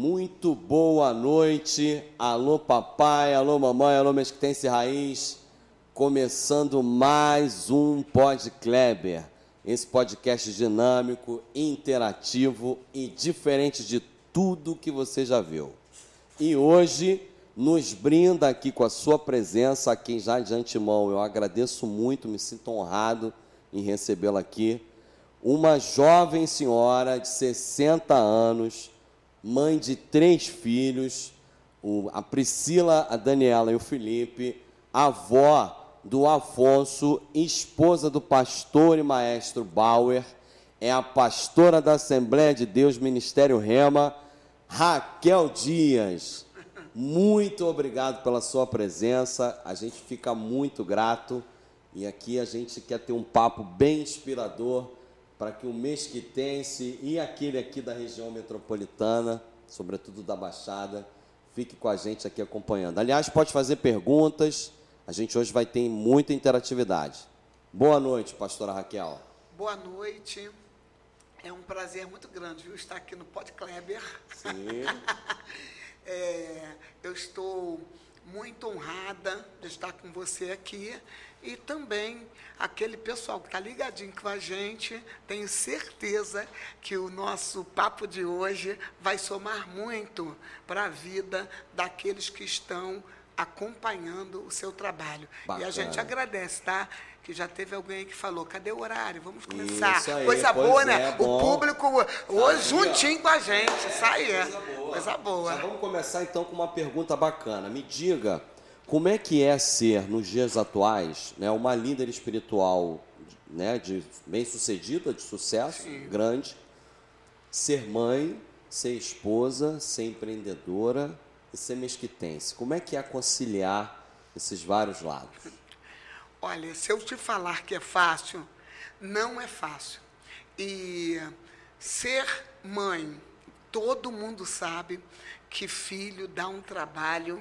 Muito boa noite. Alô, papai, alô, mamãe, alô, Mesquitense Raiz. Começando mais um Pod Kleber. Esse podcast dinâmico, interativo e diferente de tudo que você já viu. E hoje nos brinda aqui com a sua presença, a quem já de antemão eu agradeço muito, me sinto honrado em recebê-la aqui. Uma jovem senhora de 60 anos, mãe de três filhos, a Priscila, a Daniela e o Felipe, avó do Afonso, esposa do pastor e maestro Bauer, é a pastora da Assembleia de Deus Ministério Rema, Raquel Dias. Muito obrigado pela sua presença, a gente fica muito grato e aqui a gente quer ter um papo bem inspirador para que o mesquitense e aquele aqui da região metropolitana, sobretudo da Baixada, fique com a gente aqui acompanhando. Aliás, pode fazer perguntas, a gente hoje vai ter muita interatividade. Boa noite, pastora Raquel. Boa noite. É um prazer muito grande viu, estar aqui no Pod Kleber. Sim. é, eu estou muito honrada de estar com você aqui e também aquele pessoal que está ligadinho com a gente, tenho certeza que o nosso papo de hoje vai somar muito para a vida daqueles que estão acompanhando o seu trabalho. Bacana. E a gente agradece, tá? Que já teve alguém que falou, cadê o horário? Vamos começar. Aí, coisa boa, é, né? Bom. O público hoje juntinho com a gente. Isso aí é. Coisa boa. Coisa boa. Já vamos começar então com uma pergunta bacana. Me diga, como é que é ser, nos dias atuais, né, uma líder espiritual né, de bem-sucedida, de sucesso Sim. grande, ser mãe, ser esposa, ser empreendedora e ser mesquitense? Como é que é conciliar esses vários lados? Olha, se eu te falar que é fácil, não é fácil. E ser mãe, todo mundo sabe que filho dá um trabalho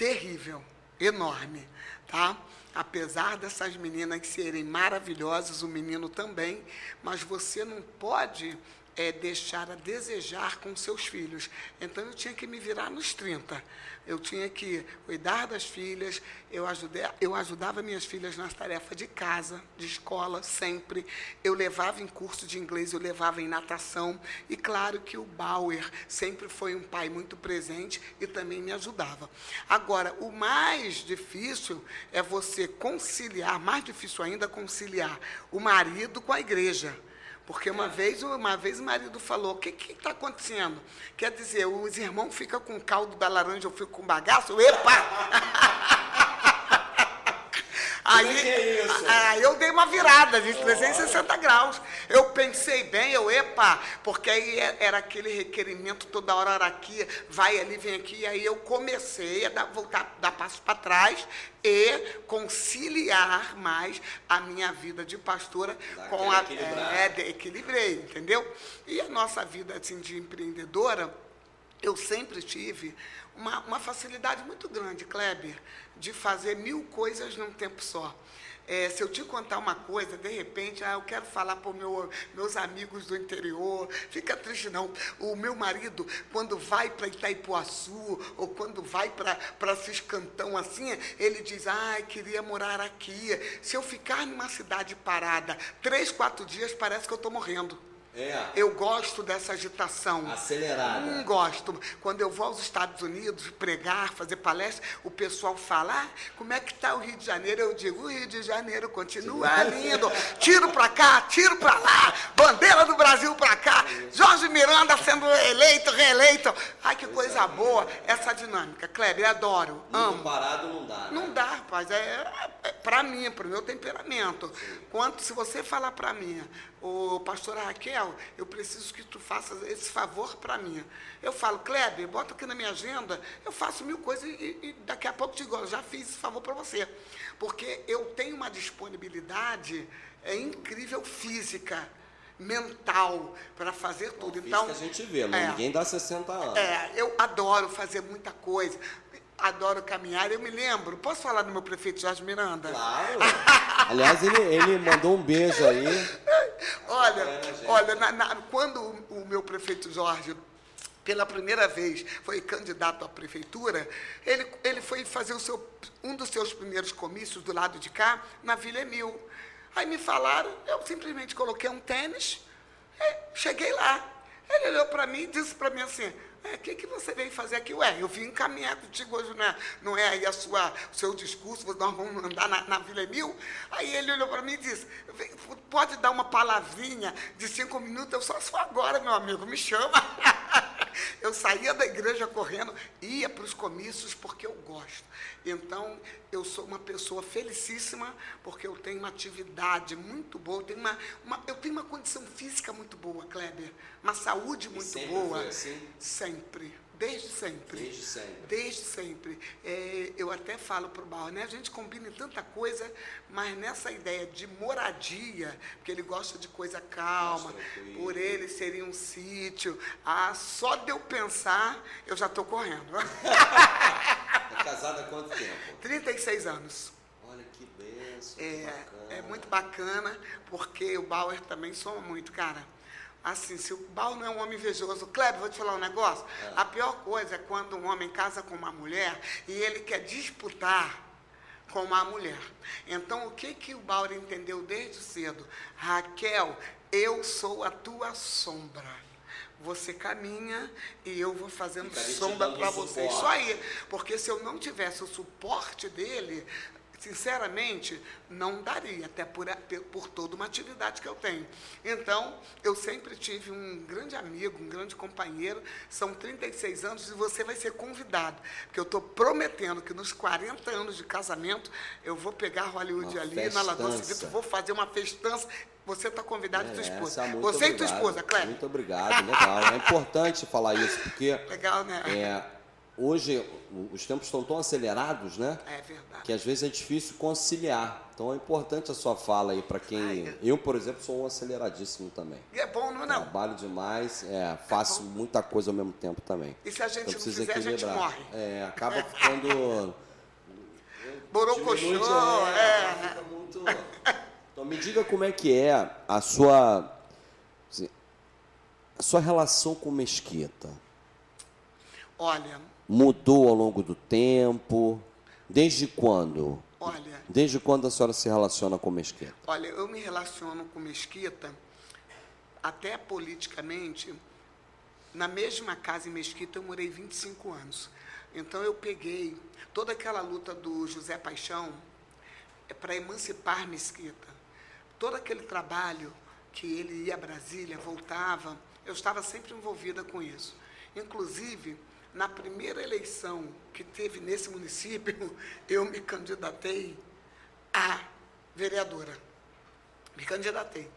terrível, enorme, tá? Apesar dessas meninas serem maravilhosas, o menino também, mas você não pode é, deixar a desejar com seus filhos. Então eu tinha que me virar nos 30 eu tinha que cuidar das filhas, eu, ajudei, eu ajudava minhas filhas nas tarefas de casa, de escola, sempre. Eu levava em curso de inglês, eu levava em natação. E claro que o Bauer sempre foi um pai muito presente e também me ajudava. Agora, o mais difícil é você conciliar, mais difícil ainda, conciliar o marido com a igreja. Porque uma vez, uma vez o marido falou: O que está acontecendo? Quer dizer, os irmãos ficam com caldo da laranja, eu fico com bagaço? Epa! Aí, é aí eu dei uma virada de 360 graus. Eu pensei bem, eu, epa, porque aí é, era aquele requerimento toda hora aqui, vai ali, vem aqui. E aí eu comecei a dar, voltar, dar passo para trás e conciliar mais a minha vida de pastora Dá com a. É, de, equilibrei, entendeu? E a nossa vida assim, de empreendedora, eu sempre tive uma, uma facilidade muito grande, Kleber, de fazer mil coisas num tempo só. É, se eu te contar uma coisa, de repente, ah, eu quero falar para os meu, meus amigos do interior, fica triste não. O meu marido, quando vai para Itaipuaçu, ou quando vai para Ciscantão assim, ele diz, ai, queria morar aqui. Se eu ficar numa cidade parada três, quatro dias, parece que eu estou morrendo. É. Eu gosto dessa agitação. Acelerada. Não gosto. Quando eu vou aos Estados Unidos pregar, fazer palestra, o pessoal fala: ah, como é que está o Rio de Janeiro? Eu digo: o Rio de Janeiro continua lindo. Tiro para cá, tiro para lá, bandeira do Brasil para cá, Jorge Miranda sendo eleito, reeleito. Ai, que coisa boa essa dinâmica. Kleber, adoro, Muito amo. parado não dá. Né? Não dá, rapaz. É, é para mim, para o meu temperamento. Quanto se você falar para mim, ô pastora Raquel, eu preciso que tu faças esse favor para mim. Eu falo, Kleber, bota aqui na minha agenda, eu faço mil coisas e, e daqui a pouco te digo, já fiz esse favor para você. Porque eu tenho uma disponibilidade é, incrível física, mental, para fazer tudo. Não, então, a gente vê, não, é, ninguém dá 60 anos. é, eu adoro fazer muita coisa. Adoro caminhar. Eu me lembro, posso falar do meu prefeito Jorge Miranda? Claro. Aliás, ele, ele mandou um beijo aí. Olha, É, olha na- na- quando o, o meu prefeito Jorge pela primeira vez foi candidato à prefeitura, ele, ele foi fazer o seu, um dos seus primeiros comícios do lado de cá, na Vila Emil. Aí me falaram, eu simplesmente coloquei um tênis, cheguei lá. Ele olhou para mim e disse para mim assim, o é, que, que você veio fazer aqui? Ué, eu vim caminhar contigo hoje, não é, não é aí a sua, o seu discurso, nós vamos andar na, na Vila Emil? Aí ele olhou para mim e disse, pode dar uma palavrinha de cinco minutos? Eu só sou agora, meu amigo, me chama. Eu saía da igreja correndo, ia para os comícios porque eu gosto. Então, eu sou uma pessoa felicíssima porque eu tenho uma atividade muito boa, eu tenho uma, uma eu tenho uma condição física muito boa, Kleber, uma saúde muito boa. Foi assim? Sempre. Desde sempre. Desde sempre. Desde sempre. É, eu até falo para o Barro, né? A gente combina em tanta coisa, mas nessa ideia de moradia, porque ele gosta de coisa calma, por ele seria um sítio. Ah, só de eu pensar, eu já estou correndo. É casada há quanto tempo? 36 anos. Olha que benção. É, que é muito bacana, porque o Bauer também soma muito, cara. Assim, se o Bauer não é um homem invejoso, Kleber, vou te falar um negócio. É. A pior coisa é quando um homem casa com uma mulher e ele quer disputar com uma mulher. Então, o que, que o Bauer entendeu desde cedo? Raquel, eu sou a tua sombra você caminha e eu vou fazendo sombra para você. Isso aí. Porque se eu não tivesse o suporte dele, sinceramente, não daria, até por, por toda uma atividade que eu tenho. Então, eu sempre tive um grande amigo, um grande companheiro, são 36 anos e você vai ser convidado, porque eu estou prometendo que nos 40 anos de casamento, eu vou pegar Hollywood uma ali festança. na Lagoa Civita, vou fazer uma festança você está convidado e tua esposa. Você obrigado. e tua esposa, Cléber. Muito obrigado, legal. É importante falar isso, porque. Legal, né? É, hoje os tempos estão tão acelerados, né? É verdade. Que às vezes é difícil conciliar. Então é importante a sua fala aí para quem. Ai, eu, por exemplo, sou um aceleradíssimo também. E é bom, não é? Não? Trabalho demais, é, faço é muita coisa ao mesmo tempo também. E se a gente então, não fizer, equilibrar. a gente morre. É, acaba ficando. Borocochô, é. é. Muito. Então me diga como é que é a sua assim, a sua relação com Mesquita. Olha, mudou ao longo do tempo? Desde quando? Olha, desde quando a senhora se relaciona com Mesquita? Olha, eu me relaciono com Mesquita até politicamente na mesma casa em Mesquita eu morei 25 anos. Então eu peguei toda aquela luta do José Paixão é para emancipar Mesquita todo aquele trabalho que ele ia a Brasília, voltava, eu estava sempre envolvida com isso. Inclusive, na primeira eleição que teve nesse município, eu me candidatei a vereadora. Me candidatei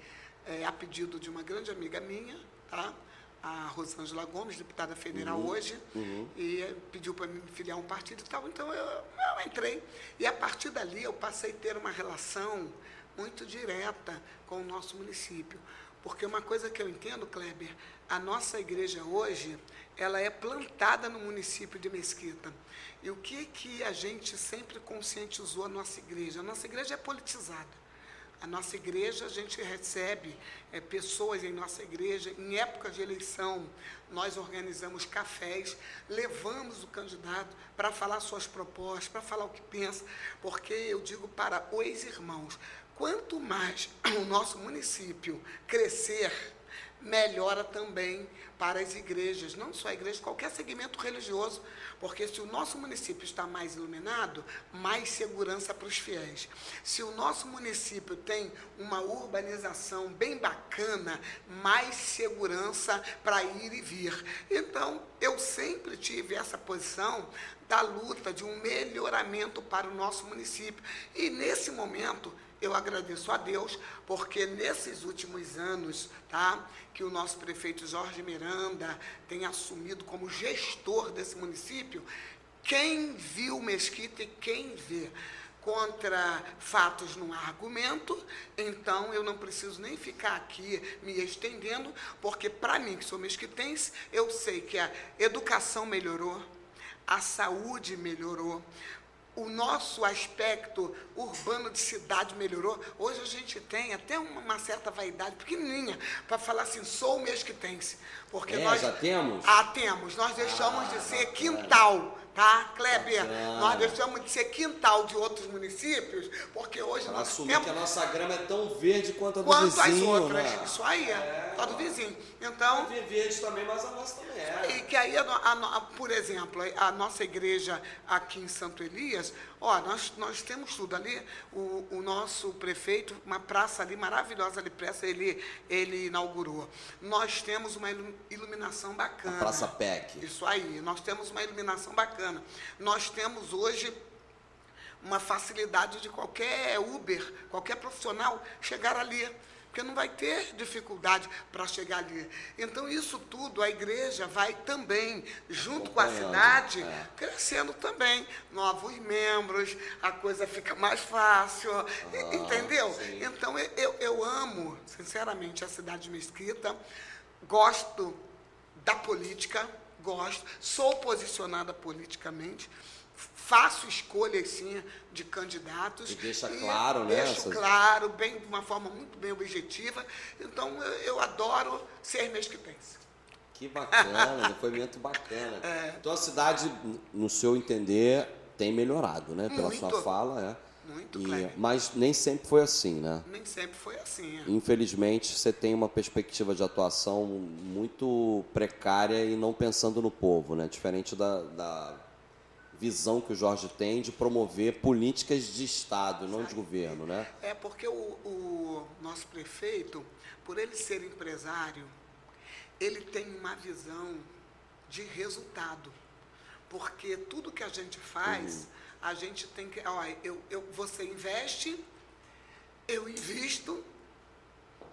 é, a pedido de uma grande amiga minha, tá? a Rosângela Gomes, deputada federal uhum, hoje, uhum. e pediu para me filiar um partido e tal. Então eu, eu entrei. E a partir dali eu passei a ter uma relação muito direta com o nosso município. Porque uma coisa que eu entendo, Kleber, a nossa igreja hoje, ela é plantada no município de Mesquita. E o que, que a gente sempre conscientizou a nossa igreja? A nossa igreja é politizada. A nossa igreja, a gente recebe é, pessoas em nossa igreja, em época de eleição, nós organizamos cafés, levamos o candidato para falar suas propostas, para falar o que pensa, porque eu digo para os irmãos, Quanto mais o nosso município crescer, melhora também para as igrejas, não só a igreja, qualquer segmento religioso, porque se o nosso município está mais iluminado, mais segurança para os fiéis. Se o nosso município tem uma urbanização bem bacana, mais segurança para ir e vir. Então, eu sempre tive essa posição da luta de um melhoramento para o nosso município. E nesse momento, eu agradeço a Deus, porque nesses últimos anos, tá, que o nosso prefeito Jorge Miranda tem assumido como gestor desse município, quem viu Mesquita e quem vê. Contra fatos há argumento, então eu não preciso nem ficar aqui me estendendo, porque para mim, que sou mesquitense, eu sei que a educação melhorou, a saúde melhorou, o nosso aspecto urbano de cidade melhorou. Hoje a gente tem até uma, certa vaidade pequenininha para falar assim, sou mesquitense. Porque É, nós já temos? Ah, temos. Nós deixamos Ah, de ser bacana. quintal, tá, Kleber? Bacana. Nós deixamos de ser quintal de outros municípios, porque hoje Para nós assumir temos que a nossa grama é tão verde quanto a do quanto as vizinho, outras. né? Isso aí é, tá do vizinho. Então, É verde também, mas a nossa também é. e que aí, a a a- por exemplo, a nossa igreja aqui em Santo Elias, ó, nós, nós temos tudo ali. O, o nosso prefeito, uma praça ali maravilhosa ali, praça, ele, ele inaugurou. Nós temos uma ilu- iluminação bacana. A Praça PEC. Isso aí, nós temos uma iluminação bacana. Nós temos hoje uma facilidade de qualquer Uber, qualquer profissional chegar ali, porque não vai ter dificuldade para chegar ali. Então, isso tudo a igreja vai também, junto com a cidade, é. crescendo também. Novos membros, a coisa fica mais fácil, e- entendeu? sim. Então, eu- eu, eu amo, sinceramente, a cidade de Mesquita, gosto da política, gosto, sou posicionada politicamente, faço escolhas sim de candidatos. E deixa claro, né, Deixo essas- claro, bem, de uma forma muito bem objetiva. Então eu, eu adoro ser mesquitense. Que bacana, depoimento bacana. É. Então a cidade, no seu entender, tem melhorado, né? Pela Muito. sua fala, é. Muito, E- mas nem sempre foi assim, né? Nem sempre foi assim. é. Infelizmente, você tem uma perspectiva de atuação muito precária e não pensando no povo, né? Diferente da, da visão que o Jorge tem de promover políticas de Estado, não de governo, né? É porque o, o nosso prefeito, por ele ser empresário, ele tem uma visão de resultado. Porque tudo que a gente faz, a gente tem que. Olha, eu, eu, você investe, eu invisto,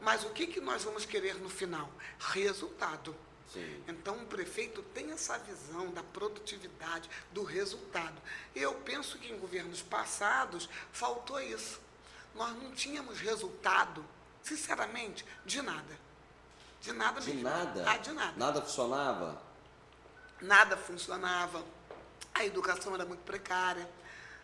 mas o que, que nós vamos querer no final? Resultado. Sim. Então, o prefeito tem essa visão da produtividade, do resultado. E eu penso que em governos passados faltou isso. Nós não tínhamos resultado, sinceramente, de nada. De nada De mesmo. nada? Ah, de nada. Nada funcionava? Nada funcionava. A educação era muito precária.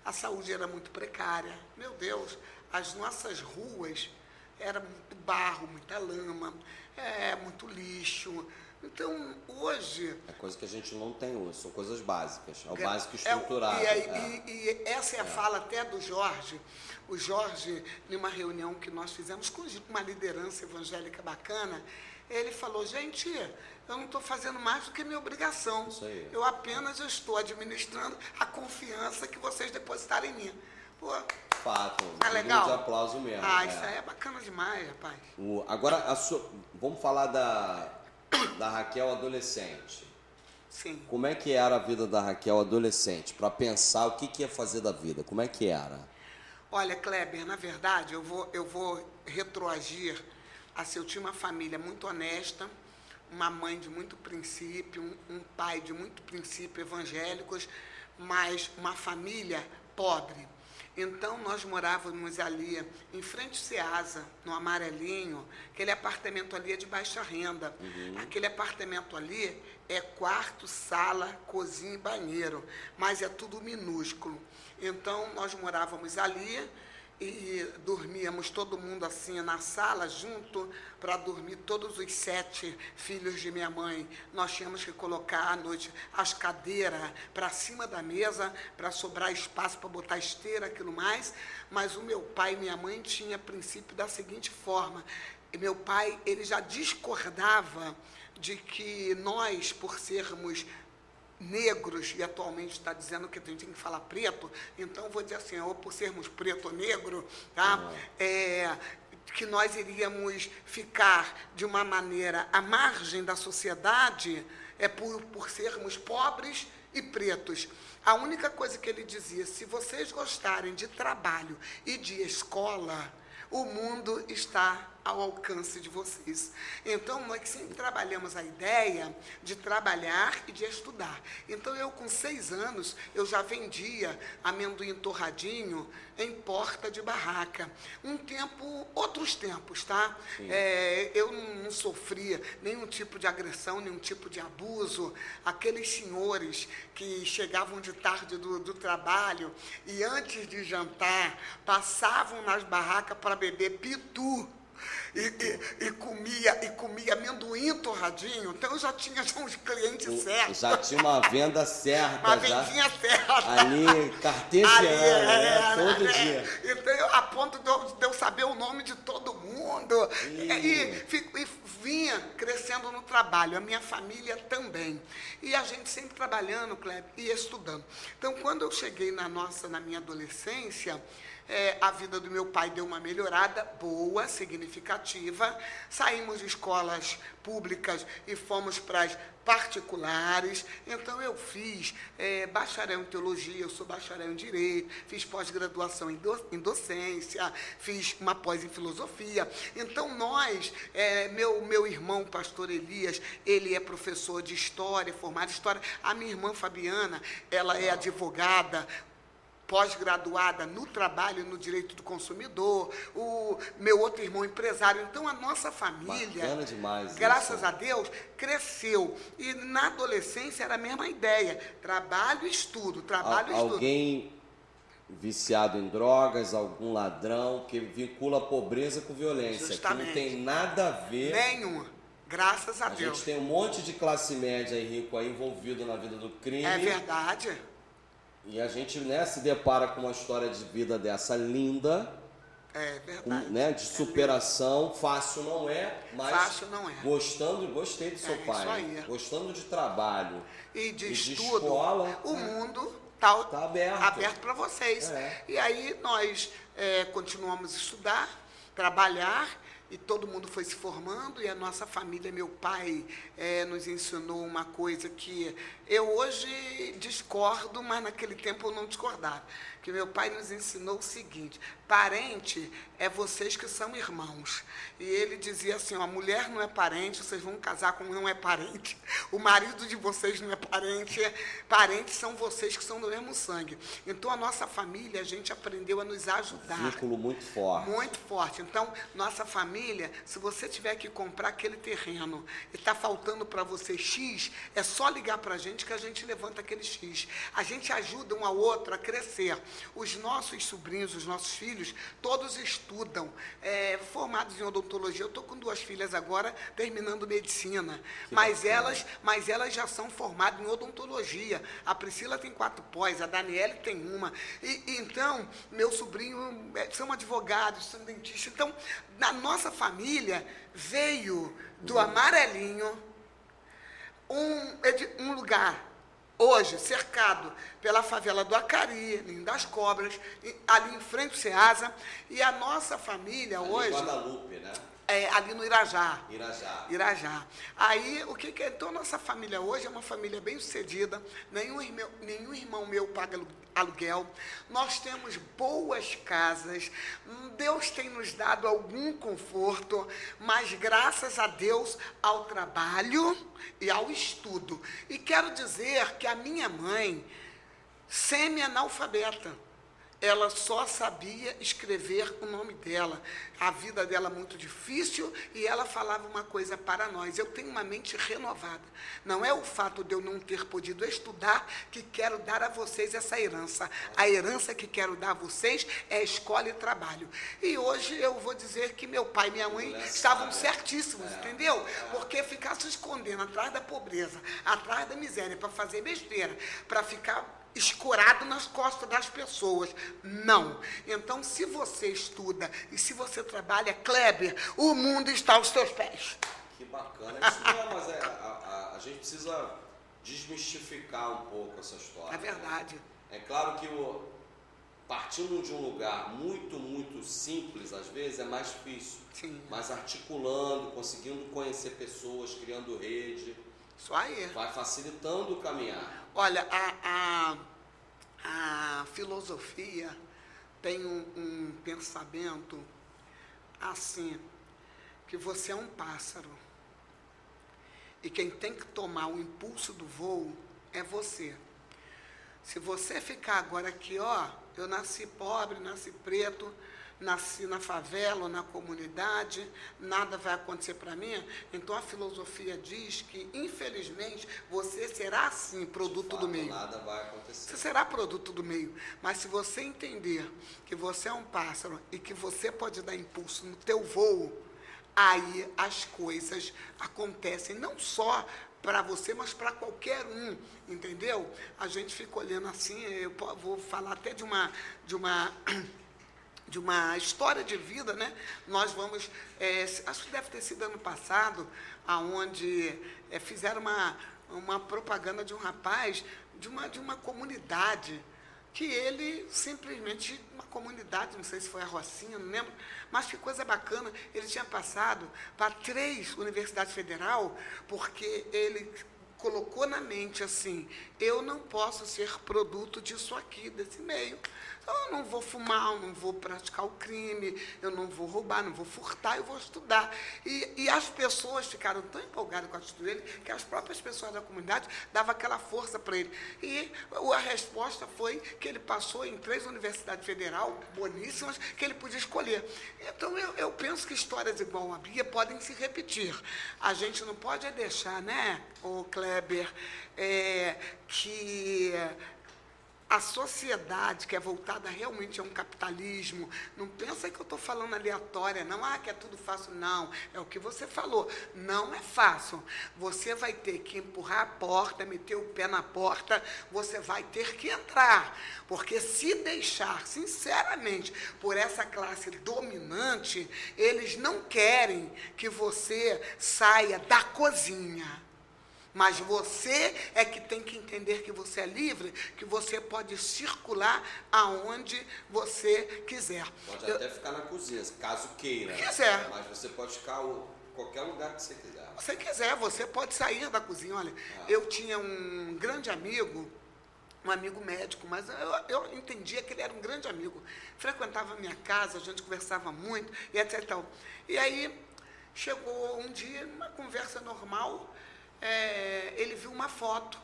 A saúde era muito precária. Meu Deus, as nossas ruas era muito barro, muita lama, é, muito lixo. Então, hoje, É coisa que a gente não tem hoje, são coisas básicas. É o É, básico é estruturado. e, aí- é. e- e essa é a fala até do Jorge. O Jorge, numa reunião que nós fizemos com uma liderança evangélica bacana, ele falou, gente, eu não estou fazendo mais do que minha obrigação. Isso aí. Eu apenas estou administrando a confiança que vocês depositaram em mim. Pô, Fato. digno legal? de aplauso mesmo. Ah, é. isso aí é bacana demais, rapaz. O- agora, sua- vamos falar da, da Raquel adolescente. Sim. Como é que era a vida da Raquel adolescente? Para pensar o que, que ia fazer da vida. Como é que era? Olha, Kleber, na verdade, eu vou, eu vou retroagir. Assim, eu tinha uma família muito honesta, uma mãe de muito princípio, um, um pai de muito princípio evangélicos, mas uma família pobre. Então, nós morávamos ali, em frente ao Ceasa, no Amarelinho, aquele apartamento ali é de baixa renda. Aquele apartamento ali é quarto, sala, cozinha e banheiro, mas é tudo minúsculo. Então, nós morávamos ali e dormíamos todo mundo assim na sala junto para dormir todos os sete filhos de minha mãe. Nós tínhamos que colocar à noite as cadeiras para cima da mesa para sobrar espaço para botar esteira, aquilo mais. Mas o meu pai e minha mãe tinha princípio da seguinte forma: meu pai ele já discordava de que nós, por sermos negros, e atualmente está dizendo que a gente tem que falar preto, então vou dizer assim, ou por sermos preto ou negro, tá? É, que nós iríamos ficar de uma maneira à margem da sociedade é por, por sermos pobres e pretos. A única coisa que ele dizia, se vocês gostarem de trabalho e de escola, o mundo está ao alcance de vocês. Então, nós sempre trabalhamos a ideia de trabalhar e de estudar. Então, eu com seis anos, eu já vendia amendoim torradinho em porta de barraca. Um tempo, outros tempos, tá? É, eu não sofria nenhum tipo de agressão, nenhum tipo de abuso. Aqueles senhores que chegavam de tarde do, do trabalho e antes de jantar passavam nas barracas para beber pitu e, e, e, comia e comia amendoim torradinho, então eu já tinha já uns clientes certos. Já tinha uma venda certa. Uma vendinha certa. Ali, cartesiana, né? todo é, dia. Então, eu, a ponto de eu, de eu, saber o nome de todo mundo. E, e, e vinha crescendo no trabalho, a minha família também. E a gente sempre trabalhando, Kleber, e estudando. Então, quando eu cheguei na nossa, na minha adolescência, é, a vida do meu pai deu uma melhorada boa, significativa. Saímos de escolas públicas e fomos para as particulares. Então, eu fiz é, bacharel em teologia, eu sou bacharel em direito, fiz pós-graduação em, do, em, docência, fiz uma pós em filosofia. Então, nós, é, meu, meu irmão, pastor Elias, ele é professor de história, formado em história. A minha irmã Fabiana, ela é advogada, pós-graduada no trabalho no direito do consumidor, o meu outro irmão empresário. Então a nossa família, demais, graças isso. a Deus, cresceu. E na adolescência era a mesma ideia: trabalho e estudo, trabalho e estudo. Alguém viciado em drogas, algum ladrão que vincula a pobreza com violência, Justamente. que não tem nada a ver. Nenhuma. Graças a, a Deus. A gente tem um monte de classe média e rico aí envolvido na vida do crime. É verdade. E a gente né, se depara com uma história de vida dessa linda. É verdade. né, de superação, é fácil não é, mas fácil não é. gostando, gostei do seu é, pai, gostando de trabalho e de e estudo, de escola, o né? mundo está tá aberto, aberto para vocês. É. E aí nós é, continuamos a estudar, trabalhar e todo mundo foi se formando e a nossa família, meu pai, é, nos ensinou uma coisa que eu hoje discordo, mas naquele tempo eu não discordava. Que meu pai nos ensinou o seguinte: parente é vocês que são irmãos. E ele dizia assim: a mulher não é parente, vocês vão casar com não é parente. O marido de vocês não é parente, parentes são vocês que são do mesmo sangue. Então a nossa família, a gente aprendeu a nos ajudar. Um vínculo muito forte. Muito forte. Então, nossa família, se você tiver que comprar aquele terreno e está faltando para você X, é só ligar para a gente que a gente levanta aquele X. A gente ajuda um ao outro a crescer. Os nossos sobrinhos, os nossos filhos, todos estudam, é, formados em odontologia. Eu estou com duas filhas agora terminando medicina, mas elas, mas elas já são formadas em odontologia. A Priscila tem quatro pós, a Daniela tem uma. E, e então, meu sobrinho é, são advogados, são dentistas. Então, na nossa família veio do amarelinho um, um lugar hoje cercado pela favela do Acari, Ninho das Cobras, ali em frente ao Ceasa, e a nossa família ali hoje... Guadalupe, né? É, ali no Irajá. Irajá. Irajá. Aí, o que, que é? Então, nossa família hoje é uma família bem sucedida, nenhum irmão, nenhum irmão meu paga aluguel, nós temos boas casas, Deus tem nos dado algum conforto, mas graças a Deus ao trabalho e ao estudo. E quero dizer que a minha mãe, semi-analfabeta, ela só sabia escrever o nome dela. A vida dela muito difícil e ela falava uma coisa para nós. Eu tenho uma mente renovada. Não é o fato de eu não ter podido estudar que quero dar a vocês essa herança. A herança que quero dar a vocês é escola e trabalho. E hoje eu vou dizer que meu pai e minha mãe estavam certíssimos, entendeu? Porque ficar se escondendo atrás da pobreza, atrás da miséria, para fazer besteira, para ficar escorado nas costas das pessoas. Não. Então, se você estuda e se você trabalha, Kleber, o mundo está aos seus pés. Que bacana. Isso não, mas é, a, a, a, gente precisa desmistificar um pouco essa história. É verdade. Né? É claro que o, partindo de um lugar muito, muito simples, às vezes, é mais difícil. Sim. Mas articulando, conseguindo conhecer pessoas, criando rede. Isso aí. Vai facilitando o caminhar. Olha, a, a, a filosofia tem um, um pensamento assim. que você é um pássaro. E quem tem que tomar o impulso do voo é você. Se você ficar agora aqui, ó, eu nasci pobre, nasci preto, nasci na favela ou na comunidade, nada vai acontecer para mim. Então a filosofia diz que, infelizmente, você será sim produto fato, do meio. Nada vai acontecer. Você será produto do meio. Mas se você entender que você é um pássaro e que você pode dar impulso no teu voo, aí as coisas acontecem não só para você, mas para qualquer um, entendeu? A gente fica olhando assim, eu vou falar até de uma de uma de uma história de vida, né? Nós vamos, é, acho que deve ter sido ano passado, aonde é, fizeram uma, uma propaganda de um rapaz de uma, de uma comunidade que ele simplesmente, uma comunidade, não sei se foi a Rocinha, não lembro, mas que coisa bacana, ele tinha passado para três universidades federal, porque ele colocou na mente assim, eu não posso ser produto disso aqui, desse meio. Eu não vou fumar, eu não vou praticar o crime, eu não vou roubar, não vou furtar, eu vou estudar. E, e as pessoas ficaram tão empolgadas com a atitude dele que as próprias pessoas da comunidade davam aquela força para ele. E a resposta foi que ele passou em três universidades federais, boníssimas, que ele podia escolher. Então eu, eu penso que histórias igual a Bia podem se repetir. A gente não pode deixar, né, o Kleber, é, que a sociedade que é voltada realmente a um capitalismo, não pensa que eu estou falando aleatória, não, ah, que é tudo fácil, não, é o que você falou, não é fácil. Você vai ter que empurrar a porta, meter o pé na porta, você vai ter que entrar, porque se deixar, sinceramente, por essa classe dominante, eles não querem que você saia da cozinha mas você é que tem que entender que você é livre, que você pode circular aonde você quiser. Pode Eu, até ficar na cozinha, caso queira. Quiser. Mas você pode ficar em qualquer lugar que você quiser. Você quiser, você pode sair da cozinha. Olha, ah. eu tinha um grande amigo, um amigo médico, mas eu, eu entendia que ele era um grande amigo. Frequentava a minha casa, a gente conversava muito, e etc. E aí chegou um dia, uma conversa normal, é, ele viu uma foto,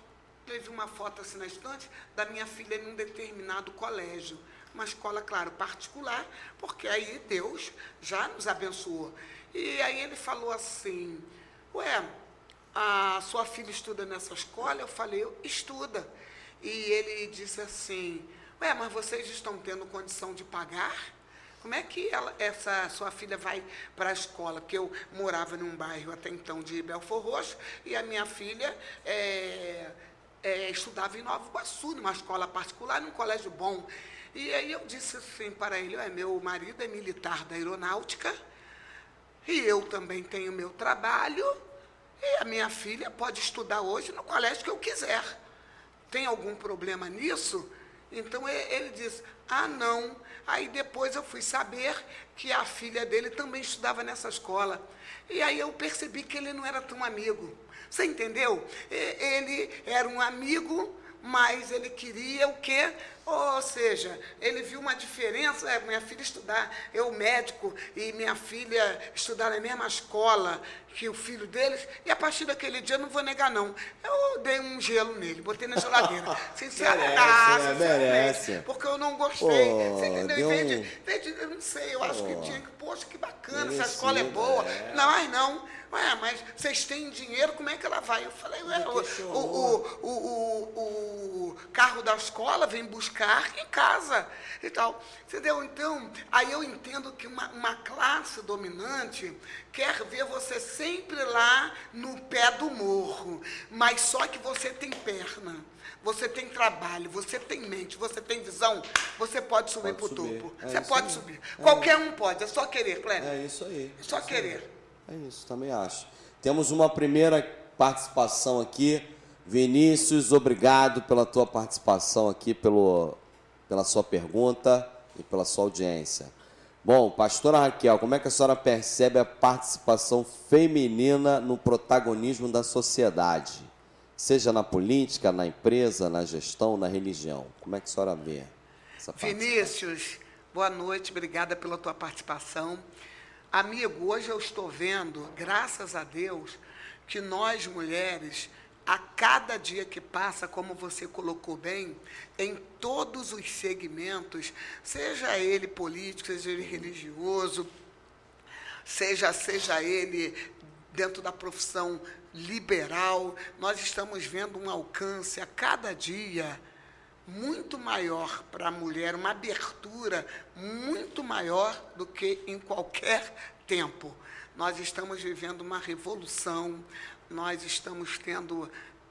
ele viu uma foto assim na estante da minha filha em um determinado colégio, uma escola, claro, particular, porque aí Deus já nos abençoou. E aí ele falou assim, ué, a sua filha estuda nessa escola? Eu falei, estuda. E ele disse assim, ué, mas vocês estão tendo condição de pagar? Como é que ela, essa sua filha vai para a escola? Porque eu morava num bairro até então de Belfor Roxo e a minha filha é, é, estudava em Nova Iguaçu, numa escola particular, num colégio bom. E aí eu disse assim para ele, meu marido é militar da aeronáutica e eu também tenho meu trabalho e a minha filha pode estudar hoje no colégio que eu quiser. Tem algum problema nisso? Então ele disse: Ah, não. Aí depois eu fui saber que a filha dele também estudava nessa escola. E aí eu percebi que ele não era tão amigo. Você entendeu? Ele era um amigo, mas ele queria o quê? Ou seja, ele viu uma diferença, é, minha filha estudar, eu médico e minha filha estudar na mesma escola que o filho deles, e a partir daquele dia, não vou negar não, eu dei um gelo nele, botei na geladeira. Sinceramente, merece, né? merece. porque eu não gostei. Oh, Você entendeu? Um... Vende, vende, eu não sei, eu acho oh, que tinha que, poxa, que bacana, merecido, essa escola é boa. É. Não, mas não. Ué, mas vocês têm dinheiro, como é que ela vai? Eu falei, ué, o, o, o, o, o carro da escola vem buscar em casa e tal. Entendeu? Então, aí eu entendo que uma, uma classe dominante quer ver você sempre lá no pé do morro, mas só que você tem perna você tem trabalho, você tem mente, você tem visão, você pode subir para o topo. É você pode aí. subir. É Qualquer um pode, é só querer, Cléber. É isso aí. É só isso querer. Aí. É isso, também acho. Temos uma primeira participação aqui. Vinícius, obrigado pela tua participação aqui, pelo, pela sua pergunta e pela sua audiência. Bom, pastora Raquel, como é que a senhora percebe a participação feminina no protagonismo da sociedade? Seja na política, na empresa, na gestão, na religião. Como é que a senhora vê essa Vinícius, boa noite, obrigada pela tua participação. Amigo, hoje eu estou vendo, graças a Deus, que nós mulheres, a cada dia que passa, como você colocou bem, em todos os segmentos, seja ele político, seja ele religioso, seja, seja ele dentro da profissão liberal, nós estamos vendo um alcance a cada dia muito maior para a mulher, uma abertura muito maior do que em qualquer tempo. Nós estamos vivendo uma revolução, nós estamos tendo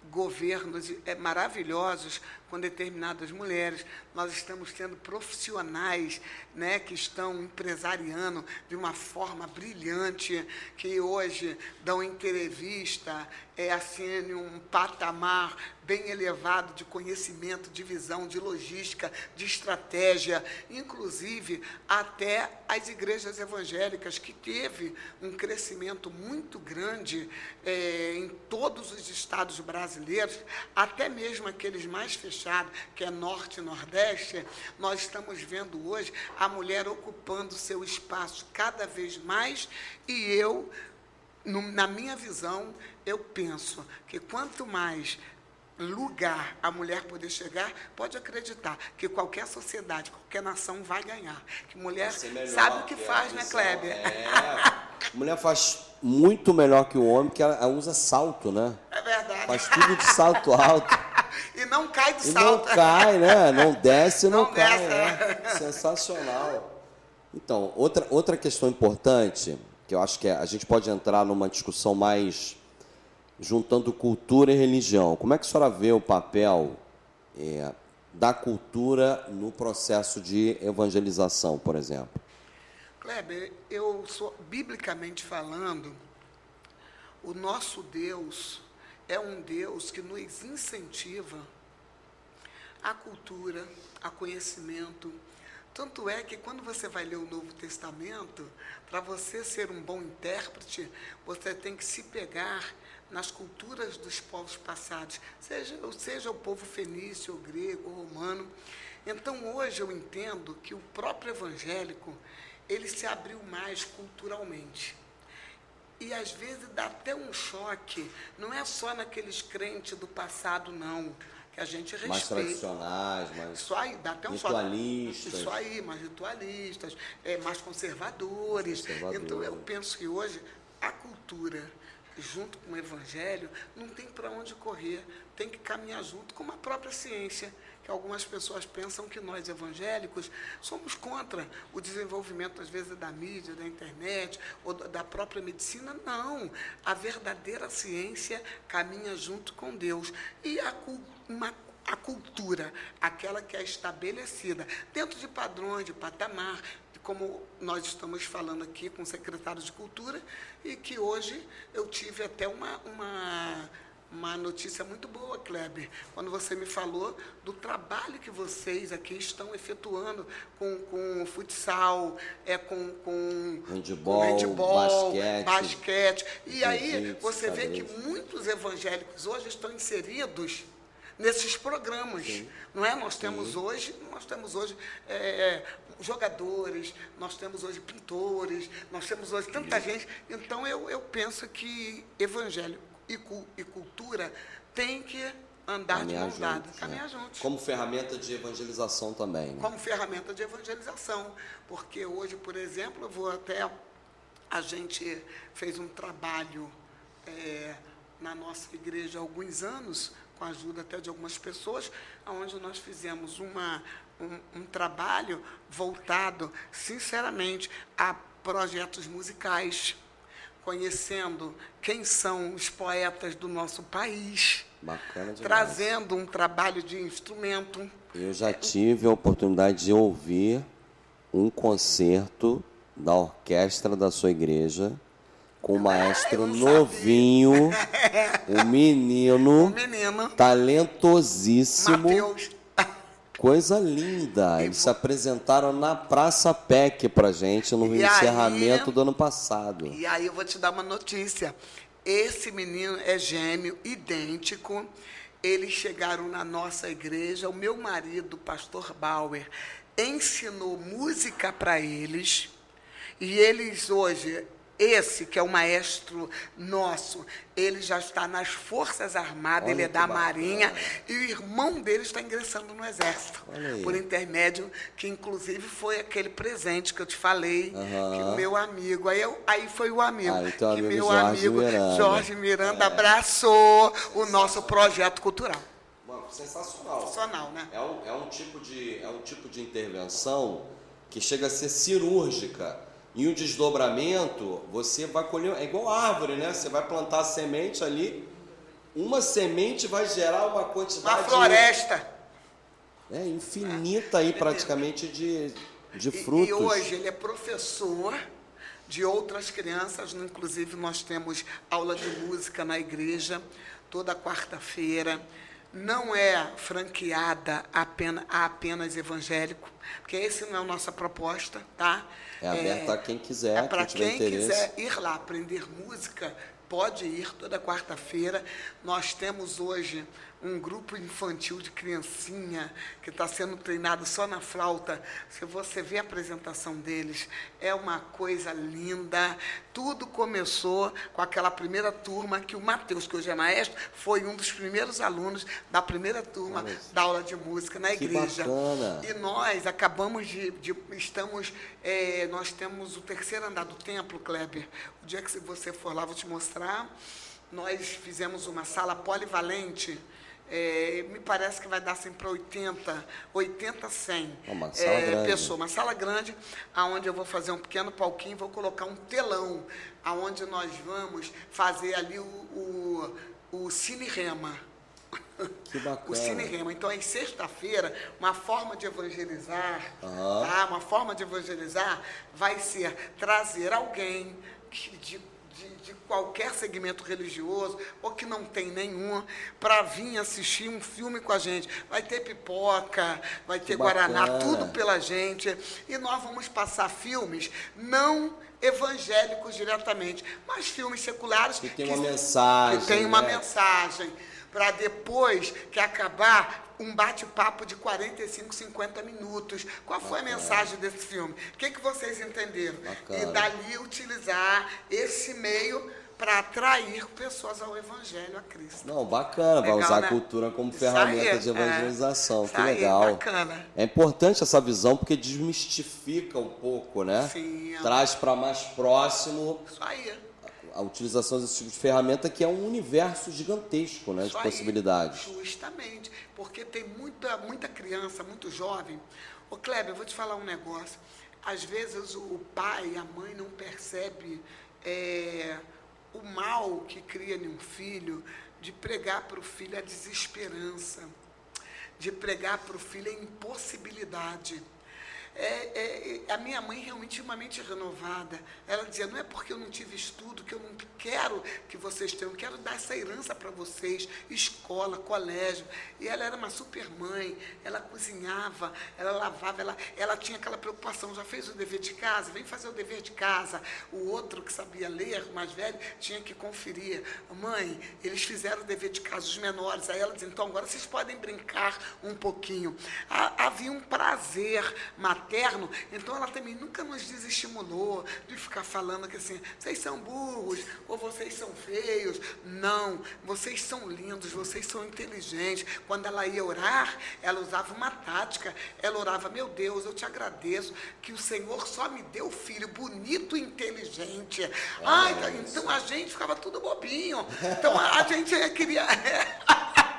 governos é, maravilhosos com determinadas mulheres. Nós estamos tendo profissionais né, que estão empresariando de uma forma brilhante, que hoje dão entrevista, é, assim, um patamar bem elevado de conhecimento, de visão, de logística, de estratégia, inclusive até as igrejas evangélicas, que teve um crescimento muito grande é, em todos os estados brasileiros, até mesmo aqueles mais fechados, que é norte e nordeste, nós estamos vendo hoje a mulher ocupando seu espaço cada vez mais, e eu, na minha visão, eu penso que quanto mais lugar a mulher poder chegar, pode acreditar que qualquer sociedade, qualquer nação vai ganhar. Que mulher sabe o que, que faz, né, Kleber? É. mulher faz muito melhor que o homem, que ela usa salto, né? É verdade. Faz tudo de salto alto. e não cai de e salto. Não cai, né? Não desce, não, não cai. Né? Sensacional. Então, outra, outra questão importante, que eu acho que é, a gente pode entrar numa discussão mais juntando cultura e religião. Como é que a senhora vê o papel é, da cultura no processo de evangelização, por exemplo? Kleber, eu sou, biblicamente falando, o nosso Deus é um Deus que nos incentiva a cultura, a conhecimento. Tanto é que quando você vai ler o Novo Testamento, para você ser um bom intérprete, você tem que se pegar nas culturas dos povos passados, seja, seja o povo fenício, grego, romano. Então, hoje eu entendo que o próprio evangélico, ele se abriu mais culturalmente. E às vezes dá até um choque, não é só naqueles crentes do passado, não, que a gente respeita. Mais tradicionais, mais isso aí, dá até um ritualistas. Isso aí, mais ritualistas, é, mais conservadores. conservadores. Então eu penso que hoje a cultura junto com o Evangelho, não tem para onde correr, tem que caminhar junto com a própria ciência, que algumas pessoas pensam que nós evangélicos somos contra o desenvolvimento, às vezes, da mídia, da internet ou da própria medicina. Não, a verdadeira ciência caminha junto com Deus. E a, uma a cultura, aquela que é estabelecida dentro de padrões, de patamar, como nós estamos falando aqui com o secretário de Cultura, e que hoje eu tive até uma, uma, uma notícia muito boa, Kleber, quando você me falou do trabalho que vocês aqui estão efetuando com, com futsal, é, com, com handball, com handball basquete, basquete. E aí você vê que muitos evangélicos hoje estão inseridos nesses programas, Sim. não é? Nós temos Sim. hoje, nós temos hoje é, jogadores, nós temos hoje pintores, nós temos hoje tanta gente. Então, eu, eu penso que evangelho e, e cultura tem que andar caminhar de mão dada, caminhar né? juntos. Como ferramenta de evangelização também. Né? Como ferramenta de evangelização. Porque hoje, por exemplo, eu vou até. A gente fez um trabalho é, na nossa igreja há alguns anos, com a ajuda até de algumas pessoas, onde nós fizemos uma, um, um trabalho voltado, sinceramente, a projetos musicais, conhecendo quem são os poetas do nosso país. Bacana demais. Trazendo um trabalho de instrumento. Eu já tive a oportunidade de ouvir um concerto da orquestra da sua igreja com o maestro novinho, um menino, um menino talentosíssimo. Mateus. Coisa linda. Eles se apresentaram na Praça PEC pra gente no e encerramento aí, do ano passado. E aí eu vou te dar uma notícia. Esse menino é gêmeo, idêntico. Eles chegaram na nossa igreja. O meu marido, pastor Bauer, ensinou música para eles. E eles hoje, esse que é o maestro nosso, ele já está nas Forças Armadas, Olha ele é da bacana. Marinha, e o irmão dele está ingressando no Exército. Por intermédio, que inclusive foi aquele presente que eu te falei, Aham. que o meu amigo, aí, eu, aí foi o amigo, Ah, então que amigo meu Jorge amigo Miranda. É. Jorge Miranda abraçou o nosso projeto cultural. Mano, sensacional. Sensacional, né? É um, é um tipo de é um tipo de intervenção que chega a ser cirúrgica. Em um desdobramento, você vai colher. É igual árvore, né? Você vai plantar a semente ali. Uma semente vai gerar uma quantidade. Uma floresta. É infinita aí, praticamente, de, de E- frutos. E, hoje ele é professor de outras crianças, né? inclusive nós temos aula de música na igreja toda quarta-feira. Não é franqueada apenas, a apenas evangélico, porque esse não é a nossa proposta, tá? É aberta a quem quiser, É para quem quem quiser ir lá aprender música, pode ir toda quarta-feira. Nós temos hoje um grupo infantil de criancinha que está sendo treinado só na flauta. Se você vê a apresentação deles, é uma coisa linda. Tudo começou com aquela primeira turma que o Matheus, que hoje é maestro, foi um dos primeiros alunos da primeira turma isso. da aula de música na igreja. bacana. E nós acabamos de, de- estamos, é, nós temos o terceiro andar do templo, Kleber. O dia que se você for lá, vou te mostrar. Nós fizemos uma sala polivalente. É, me parece que vai dar assim para 80, 80, 100 Uma sala grande. pessoas. Uma sala grande, aonde eu vou fazer um pequeno palquinho, vou colocar um telão, aonde nós vamos fazer ali o, o, o Cine Rema. Que bacana. O Cine Rema. Então, em sexta-feira, uma forma de evangelizar, Aham. tá? uma forma de evangelizar vai ser trazer alguém que de, de, qualquer segmento religioso ou que não tem nenhum para vir assistir um filme com a gente. Vai ter pipoca, vai ter Guaraná, tudo pela gente. E nós vamos passar filmes não evangélicos diretamente, mas filmes seculares Que tem uma mensagem, que tem uma né? mensagem para depois que acabar um bate-papo de 45, 50 minutos. Qual foi a mensagem desse filme? O que, que vocês entenderam? Bacana. E dali utilizar esse meio para atrair pessoas ao Evangelho, a Cristo. Não, bacana, vai Legal, usar a né? cultura como ferramenta aí, de é. evangelização. Isso que aí, legal. bacana. É importante essa visão porque desmistifica um pouco, né? Sim, é. Traz para mais próximo Isso aí. A utilização desse tipo de ferramenta que é um universo gigantesco, né, de aí, possibilidades. Justamente, porque tem muita, muita criança, muito jovem. Ô Kleber, eu vou te falar um negócio. Às vezes o pai, a mãe não percebe é, o mal que cria em um filho de pregar para o filho a desesperança, de pregar para o filho a impossibilidade. É, é, é, a minha mãe realmente tinha uma mente renovada. Ela dizia, não é porque eu não tive estudo que eu não quero que vocês tenham, eu quero dar essa herança para vocês, escola, colégio. E ela era uma super mãe, ela cozinhava, ela lavava, ela, ela tinha aquela preocupação, já fez o dever de casa? Vem fazer o dever de casa. O outro que sabia ler, o mais velho, tinha que conferir. Mãe, eles fizeram o dever de casa, os menores. Aí ela dizia, então agora vocês podem brincar um pouquinho. Ha- Havia um prazer materno, então ela também nunca nos desestimulou de ficar falando que assim, vocês são burros, ou vocês são feios. Não, vocês são lindos, vocês são inteligentes. Quando ela ia orar, ela usava uma tática. Ela orava, meu Deus, eu te agradeço que o Senhor só me deu filho bonito e inteligente. Ai, então a gente ficava tudo bobinho. Então a a gente queria.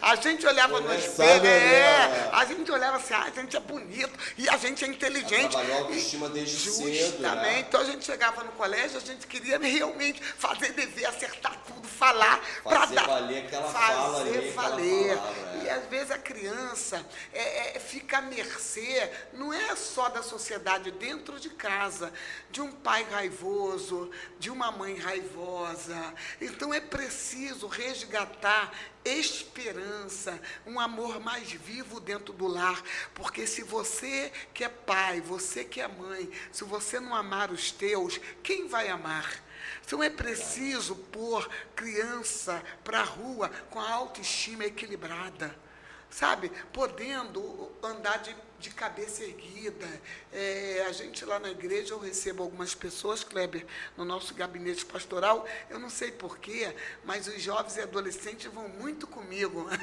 A gente olhava no espelho, é, a gente olhava assim, ah, a gente é bonito e a gente é inteligente. Trabalhou a autoestima desde Justamente. cedo, né? Então a gente chegava no colégio, a gente queria realmente fazer dever, acertar tudo, falar. Fazer dar- valer aquela fazer fala ali, valer. palavra, é. E às vezes a criança é, é, fica à mercê, não é só da sociedade, dentro de casa, de um pai raivoso, de uma mãe raivosa. Então é preciso resgatar esperança, um amor mais vivo dentro do lar, porque se você que é pai, você que é mãe, se você não amar os teus, quem vai amar? Então é preciso pôr criança para a rua com a autoestima equilibrada. Sabe, podendo andar de, de cabeça erguida. É, a gente lá na igreja, eu recebo algumas pessoas, Kleber, no nosso gabinete pastoral, eu não sei porquê, mas os jovens e adolescentes vão muito comigo.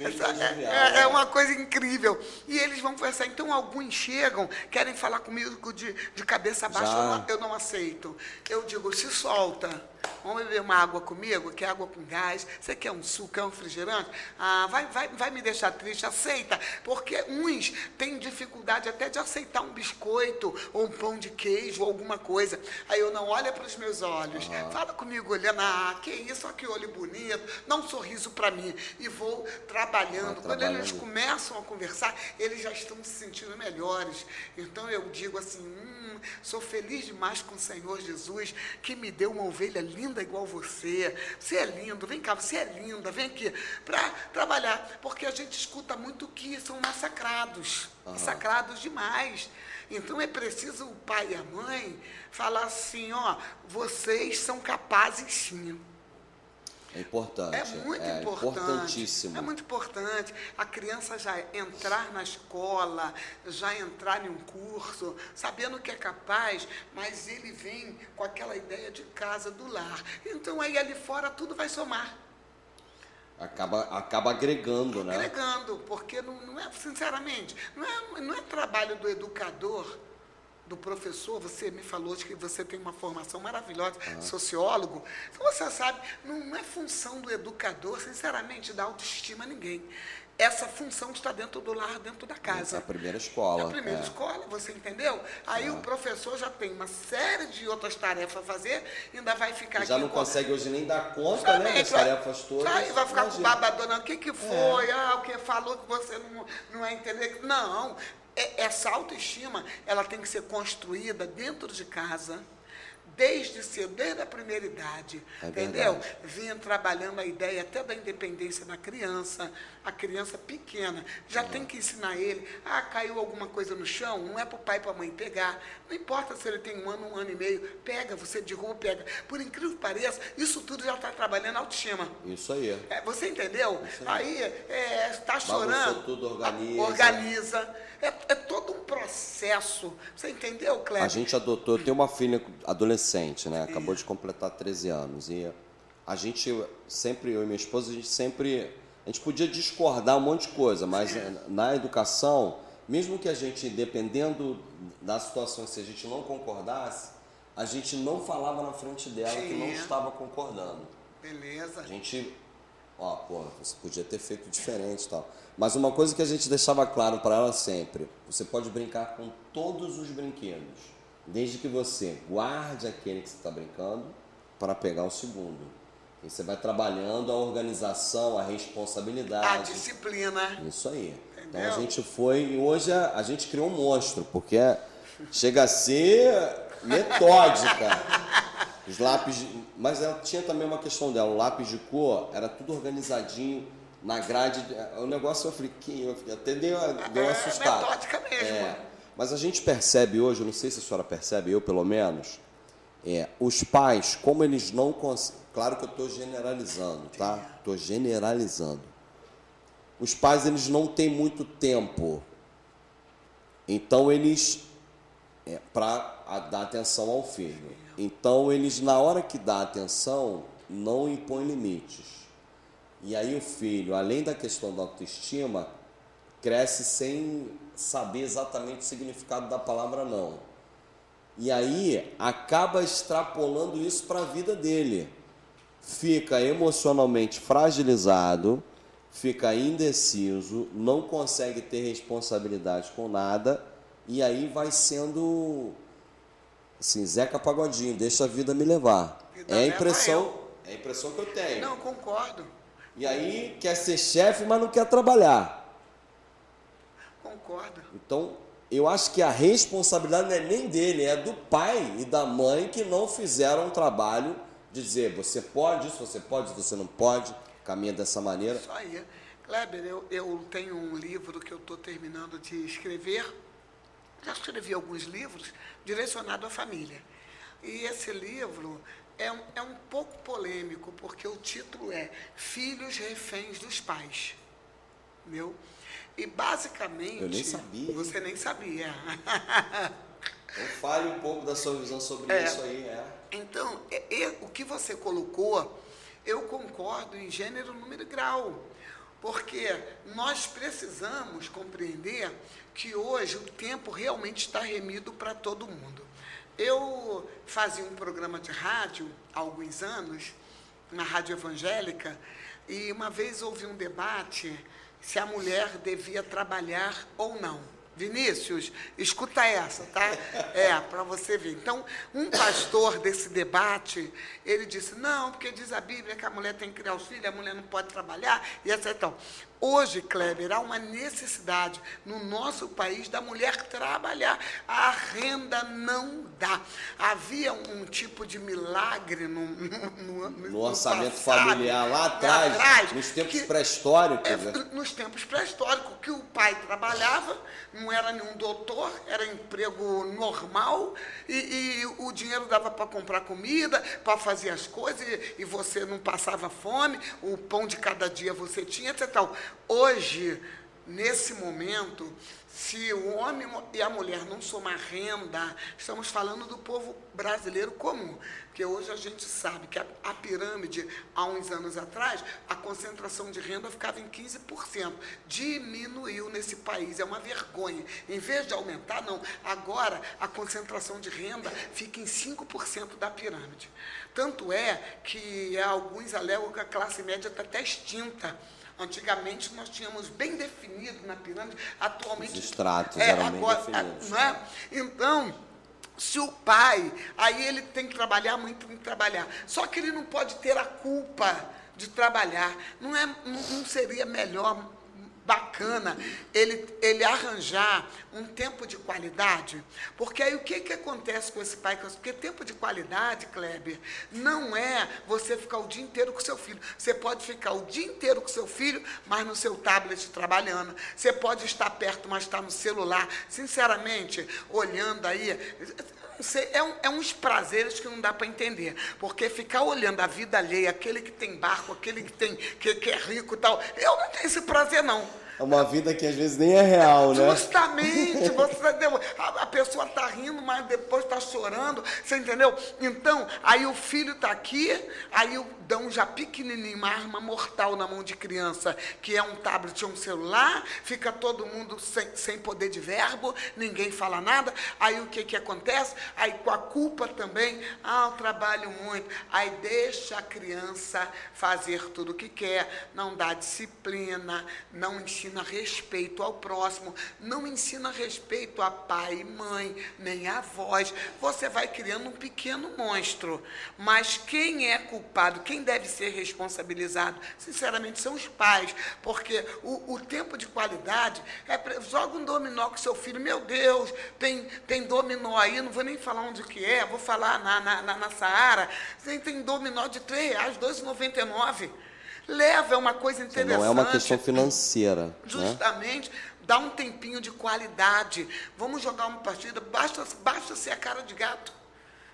É. É, é, uma coisa incrível. E eles vão conversar. Então, alguns chegam, querem falar comigo de, de cabeça baixa, eu não, eu não aceito. Eu digo, se solta. Vamos beber uma água comigo? Quer água com gás? Você quer um suco, quer um refrigerante? Ah, vai, vai, vai me deixar triste? Aceita. Porque uns têm dificuldade até de aceitar um biscoito, ou um pão de queijo, ou alguma coisa. Aí eu não olha para os meus olhos. Uhum. Fala comigo, olhando, ah, que isso, olha que olho bonito, dá um sorriso para mim. E vou trabalhando. Quando eles começam a conversar, eles já estão se sentindo melhores. Então eu digo assim, hum, sou feliz demais com o Senhor Jesus, que me deu uma ovelha linda igual você. Você é lindo, vem cá, você é linda, vem aqui para trabalhar. Porque a gente escuta muito que são massacrados, uhum. massacrados demais. Então é preciso o pai e a mãe falar assim, ó, vocês são capazes sim. É importante. É muito é importante. Importantíssimo. É muito importante. A criança já entrar na escola, já entrar em um curso, sabendo que é capaz, mas ele vem com aquela ideia de casa, do lar. Então aí ali fora tudo vai somar. Acaba, acaba agregando, né? Agregando, porque não, não é, sinceramente, não é, não é trabalho do educador do professor, você me falou de que você tem uma formação maravilhosa, sociólogo. Então você sabe, não é função do educador, sinceramente, dar autoestima a ninguém. Essa função está dentro do lar, dentro da casa. É a primeira escola. É a primeira é. escola, você entendeu? Aí é. o professor já tem uma série de outras tarefas a fazer, ainda vai ficar já não com... consegue hoje nem dar conta né, das tarefas todas. Aí vai ficar Imagina. com babadona. O que, que foi? É. Ah, o que falou que você não, não é entender. Não, é, essa autoestima ela tem que ser construída dentro de casa desde cedo, desde a primeira idade, é entendeu? Vinha trabalhando a ideia até da independência da criança, a criança pequena, já é. tem que ensinar ele, ah, caiu alguma coisa no chão, não é para o pai e para a mãe pegar, não importa se ele tem um ano, um ano e meio, pega, você derruba, pega. Por incrível que pareça, isso tudo já está trabalhando autoestima. Isso aí. É, você entendeu? Aí, está é, chorando, tudo organiza. organiza. É, é, todo um processo. Você entendeu, Cléber? A gente adotou, eu tenho uma filha adolescente, né? Acabou de completar 13 anos. E a gente sempre, eu e minha esposa, a gente sempre. A gente podia discordar um monte de coisa, mas na educação, mesmo que a gente, dependendo da situação, se a gente não concordasse, a gente não falava na frente dela Sim. que não estava concordando. Beleza. A gente, ó, pô, você podia ter feito diferente e tal. Mas uma coisa que a gente deixava claro para ela sempre: você pode brincar com todos os brinquedos, desde que você guarde aquele que você está brincando para pegar o segundo. E você vai trabalhando a organização, a responsabilidade. A disciplina. Isso aí. Entendeu? Então a gente foi, e hoje a, a gente criou um monstro, porque chega a ser metódica. Os lápis, mas ela tinha também uma questão dela, o lápis de cor era tudo organizadinho na grade. O negócio eu falei, que eu até dei uma, deu é assustada. É metódica mesmo. É, mas a gente percebe hoje, eu não sei se a senhora percebe, eu pelo menos, é, os pais, como eles não conseguem. Claro que eu estou generalizando, tá? Estou generalizando. Os pais, eles não têm muito tempo. Então, eles. É, para dar atenção ao filho. Então, eles, na hora que dá atenção, não impõem limites. E aí o filho, além da questão da autoestima, cresce sem saber exatamente o significado da palavra não. E aí acaba extrapolando isso para a vida dele. Fica emocionalmente fragilizado, fica indeciso, não consegue ter responsabilidade com nada e aí vai sendo assim, Zeca Pagodinho, deixa a vida me levar. É a impressão, é a impressão que eu tenho. Não, concordo. E aí quer ser chefe, mas não quer trabalhar. Concordo. Então, eu acho que a responsabilidade não é nem dele, é do pai e da mãe que não fizeram um trabalho de dizer você pode isso, você pode, você não pode, caminha dessa maneira. Isso aí. Kleber, eu, eu tenho um livro que eu estou terminando de escrever. Já escrevi alguns livros direcionados à família. E esse livro é, um, é um pouco polêmico, porque o título é Filhos Reféns dos Pais. Entendeu? E basicamente. Eu nem sabia. Você nem sabia. Então fale um pouco da sua visão sobre é, isso aí. É. Então, é, é, o que você colocou, eu concordo em gênero, número e grau. Porque nós precisamos compreender que hoje o tempo realmente está remido para todo mundo. Eu fazia um programa de rádio há alguns anos, na rádio evangélica, e uma vez houve um debate se a mulher devia trabalhar ou não. Vinícius, escuta essa, tá? É, para você ver. Então, um pastor desse debate, ele disse: não, porque diz a Bíblia que a mulher tem que criar os filhos, a mulher não pode trabalhar, e etc. Então, Hoje, Kleber, há uma necessidade no nosso país da mulher trabalhar. A renda não dá. Havia um tipo de milagre no, no, no, no orçamento passado, familiar lá atrás, atrás nos tempos pré-históricos. É, né? nos tempos pré-históricos, que o pai trabalhava, não era nenhum doutor, era emprego normal, e, e o dinheiro dava para comprar comida, para fazer as coisas, e, e, você não passava fome, o pão de cada dia você tinha, etc. Hoje, nesse momento, se o homem e a mulher não somar renda, estamos falando do povo brasileiro comum. Porque hoje a gente sabe que a, a, pirâmide, há uns anos atrás, a concentração de renda ficava em 15%. Diminuiu nesse país, é uma vergonha. Em vez de aumentar, não. Agora a concentração de renda fica em 5% da pirâmide. Tanto é que alguns alegam que a classe média está até extinta Antigamente nós tínhamos bem definido na pirâmide, atualmente. Os estratos é, eram agora, bem definidos. Não é? Então, se o pai, aí ele tem que trabalhar, a mãe tem que trabalhar. Só que ele não pode ter a culpa de trabalhar. Não, é, não, não seria melhor bacana ele, ele arranjar um tempo de qualidade, porque aí o que, que acontece com esse pai? Porque tempo de qualidade, Kleber, não é você ficar o dia inteiro com seu filho. Você pode ficar o dia inteiro com seu filho, mas no seu tablet trabalhando. Você pode estar perto, mas estar no celular. Sinceramente, olhando aí, é, um, é uns prazeres que não dá para entender. Porque ficar olhando a vida alheia, aquele que tem barco, aquele que, tem, que, que é rico e tal, eu não tenho esse prazer, não. É uma vida que às vezes nem é real, né? Justamente, você a, a pessoa está rindo, mas depois está chorando, você entendeu? Então, aí o filho está aqui, aí dão já pequenininho uma arma mortal na mão de criança, que é um tablet ou um celular, fica todo mundo sem, sem poder de verbo, ninguém fala nada, aí o que, que acontece? Aí com a culpa também, ah, eu trabalho muito, aí deixa a criança fazer tudo o que quer, não dá disciplina, não ensina ensina respeito ao próximo, não ensina respeito a pai e mãe, nem a avós. Você vai criando um pequeno monstro. Mas quem é culpado, quem deve ser responsabilizado, sinceramente, são os pais. Porque o, o tempo de qualidade é. Joga um dominó com seu filho, meu Deus, tem, tem dominó aí, não vou nem falar onde que é, vou falar na, na, na, na Saara. Tem, tem dominó de R$ reais, R$ 2,99 leva, é uma coisa interessante. Não é uma questão financeira. Né? Justamente, né? dá um tempinho de qualidade. Vamos jogar uma partida, basta, basta ser a cara de gato.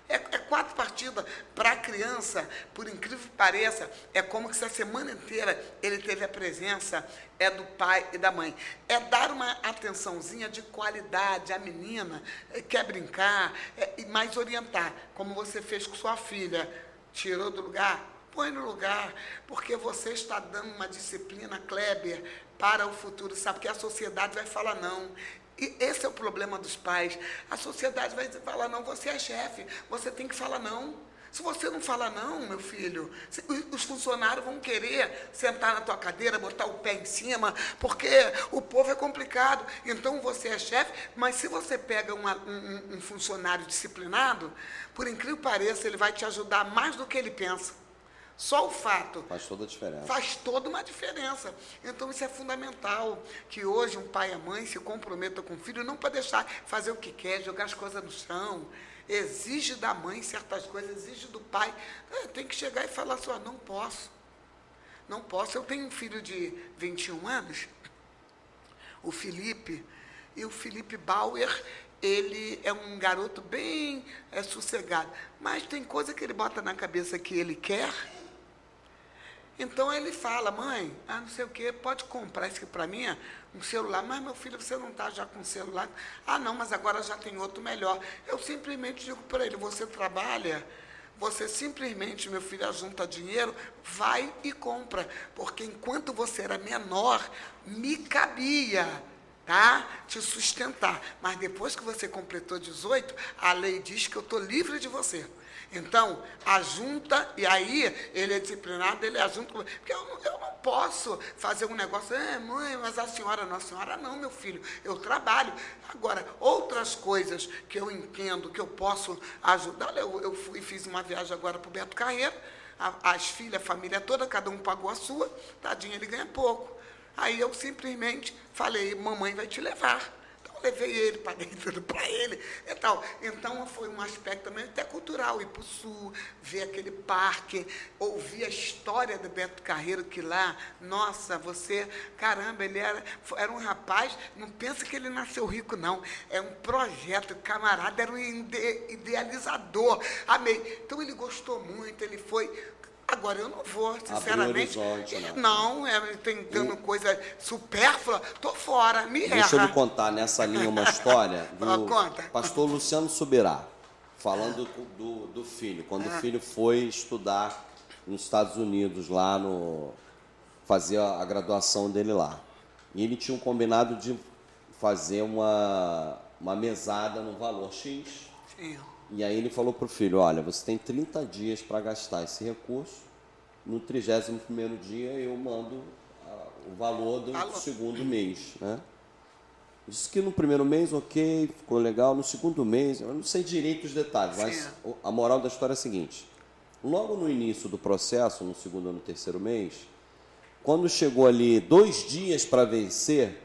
É, é quatro partidas para a criança, por incrível que pareça, é como se a semana inteira ele teve a presença é do pai e da mãe. É dar uma atençãozinha de qualidade à menina, é, quer brincar, é, mais orientar, como você fez com sua filha. Tirou do lugar, põe no lugar, porque você está dando uma disciplina, Kleber, para o futuro, sabe? Que a sociedade vai falar não. E esse é o problema dos pais. A sociedade vai falar não, você é chefe, você tem que falar não. Se você não falar não, meu filho, os funcionários vão querer sentar na tua cadeira, botar o pé em cima, porque o povo é complicado. Então você é chefe, mas se você pega uma, um, um funcionário disciplinado, por incrível que pareça, ele vai te ajudar mais do que ele pensa. Só o fato. Faz toda a diferença. Faz toda uma diferença. Então isso é fundamental. Que hoje um pai e a mãe se comprometam com o filho, não para deixar fazer o que quer, jogar as coisas no chão. Exige da mãe certas coisas, exige do pai. É, tem que chegar e falar assim, não posso. Não posso. Eu tenho um filho de 21 anos, o Felipe, e o Felipe Bauer, ele é um garoto bem é, sossegado. Mas tem coisa que ele bota na cabeça que ele quer. Então ele fala, mãe, ah, não sei o quê, pode comprar isso aqui para mim, um celular. Mas, meu filho, você não está já com celular? Ah, não, mas agora já tem outro melhor. Eu simplesmente digo para ele, você trabalha você simplesmente, meu filho, junta dinheiro, vai e compra. Porque enquanto você era menor, me cabia tá? Te sustentar. Mas depois que você completou 18, a lei diz que eu estou livre de você. Então, a junta, e aí ele é disciplinado, ele é junto. Porque eu, não, eu não posso fazer um negócio, é, mãe, mas a senhora não, a senhora não, meu filho, eu trabalho. Agora, outras coisas que eu entendo que eu posso ajudar, eu, eu fui fiz uma viagem agora para o Beto Carreiro, as filhas, a família toda, cada um pagou a sua, tadinho, ele ganha pouco. Aí eu simplesmente falei, mamãe vai te levar levei ele, paguei tudo para ele e tal. Então foi um aspecto também até cultural, ir para o sul, ver aquele parque, ouvir a história do Beto Carreiro, que lá, nossa, você, caramba, ele era, era um rapaz, não pensa que ele nasceu rico, não. É um projeto, camarada, era um ide, idealizador. Amei. Então ele gostou muito, ele foi Agora eu não vou, sinceramente. Né? não, é, tentando coisa supérflua, tô fora, me erra. Deixa eu lhe contar nessa linha uma história do Conta. pastor Luciano Subirá, falando do, do filho, quando ah. o filho foi estudar nos Estados Unidos, lá no. fazer a graduação dele lá. E ele tinha um combinado de fazer uma, uma mesada no valor X. Sim. E aí ele falou para o filho, olha, você tem 30 dias para gastar esse recurso, no 31º dia eu mando ah, o valor do Alô. segundo mês, né? Disse que no primeiro mês, ok, ficou legal. No segundo mês, eu não sei direito os detalhes, mas Sim. a moral da história é a seguinte: logo no início do processo, no segundo ou no terceiro mês, quando chegou ali dois dias para vencer,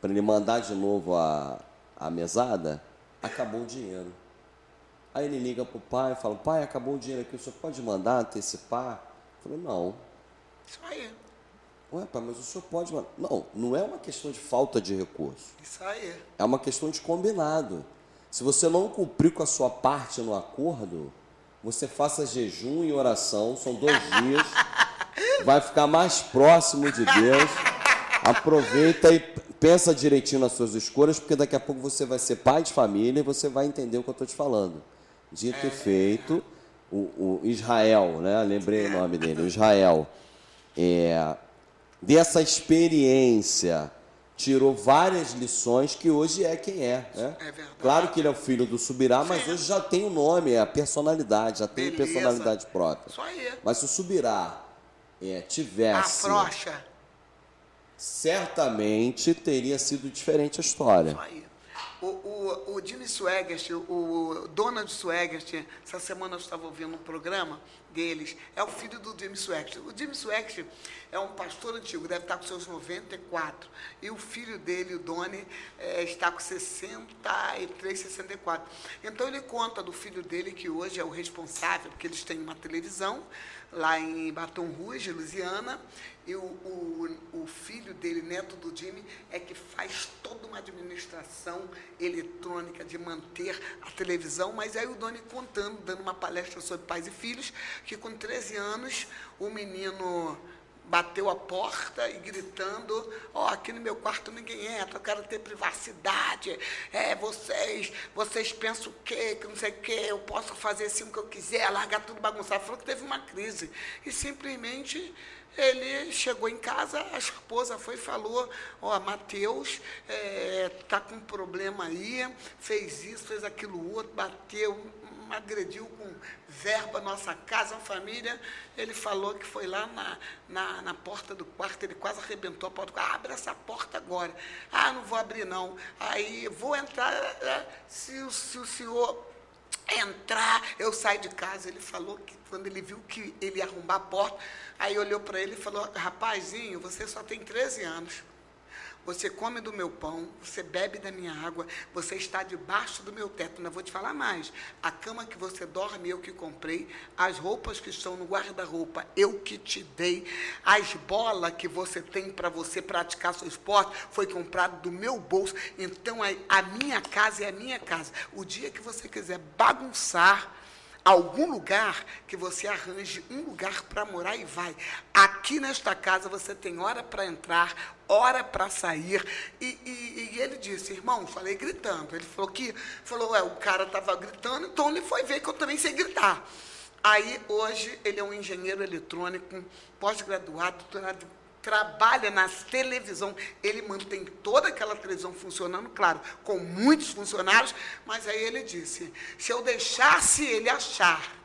para ele mandar de novo a, a mesada, acabou o dinheiro. Aí ele liga para o pai e fala, pai, acabou o dinheiro aqui, o senhor pode mandar antecipar? Eu falei, não. Isso aí. Ué, pai, mas o senhor pode mandar. Não, não é uma questão de falta de recurso. Isso aí. É uma questão de combinado. Se você não cumprir com a sua parte no acordo, você faça jejum e oração, são dois dias, vai ficar mais próximo de Deus. Aproveita e pensa direitinho nas suas escolhas, porque daqui a pouco você vai ser pai de família e você vai entender o que eu estou te falando. Dito e feito, o, o, Israel, né? lembrei o nome dele, o Israel, é, dessa experiência, tirou várias lições que hoje é quem é. Né? é claro que ele é o filho do Subirá, mas hoje já tem o nome, é a personalidade, já tem Beleza. personalidade própria. Mas se o Subirá é, tivesse. Afrocha. Certamente teria sido diferente a história. Isso aí. O, o, o Jimmy Swaggart, o Donald Swaggart, essa semana eu estava ouvindo um programa deles, é o filho do Jimmy Swaggart. O Jimmy Swaggart é um pastor antigo, deve estar com seus 94. E o filho dele, o Donnie, é, está com 63, 64. Então ele conta do filho dele, que hoje é o responsável, porque eles têm uma televisão lá em Baton Rouge, Louisiana, e o, o, o, filho dele, neto do Jimmy, é que faz toda uma administração eletrônica de manter a televisão, mas aí o Doni contando, dando uma palestra sobre pais e filhos, que com 13 anos o menino bateu a porta e gritando, ó, oh, aqui no meu quarto ninguém entra, eu quero ter privacidade. É, vocês, vocês pensam o quê? Que não sei o quê, eu posso fazer assim o que eu quiser, largar tudo bagunçado. Falou que teve uma crise. E simplesmente ele chegou em casa, a esposa foi e falou, ó, oh, Mateus está é, com um problema aí, fez isso, fez aquilo outro, bateu, agrediu com verba nossa casa, família. Ele falou que foi lá na, na, na, porta do quarto, ele quase arrebentou a porta. Ah, abre essa porta agora. Ah, não vou abrir não. Aí, vou entrar, é, se, se o senhor entrar, eu saio de casa. Ele falou que quando ele viu que ele ia arrombar a porta, aí olhou para ele e falou, rapazinho, você só tem 13 anos. Você come do meu pão, você bebe da minha água, você está debaixo do meu teto. Não vou te falar mais. A cama que você dorme, eu que comprei. As roupas que estão no guarda-roupa, eu que te dei. As bolas que você tem para você praticar seu esporte, foi comprado do meu bolso. Então, a, a minha casa é a minha casa. O dia que você quiser bagunçar, algum lugar que você arranje um lugar para morar e vai. Aqui nesta casa você tem hora para entrar, hora para sair. E, e, e, ele disse, irmão, falei gritando. Ele falou que, falou, é, o cara estava gritando, então ele foi ver que eu também sei gritar. Aí, hoje, ele é um engenheiro eletrônico, pós-graduado, doutorado trabalha na televisão, ele mantém toda aquela televisão funcionando, claro, com muitos funcionários, mas aí ele disse: se eu deixasse ele achar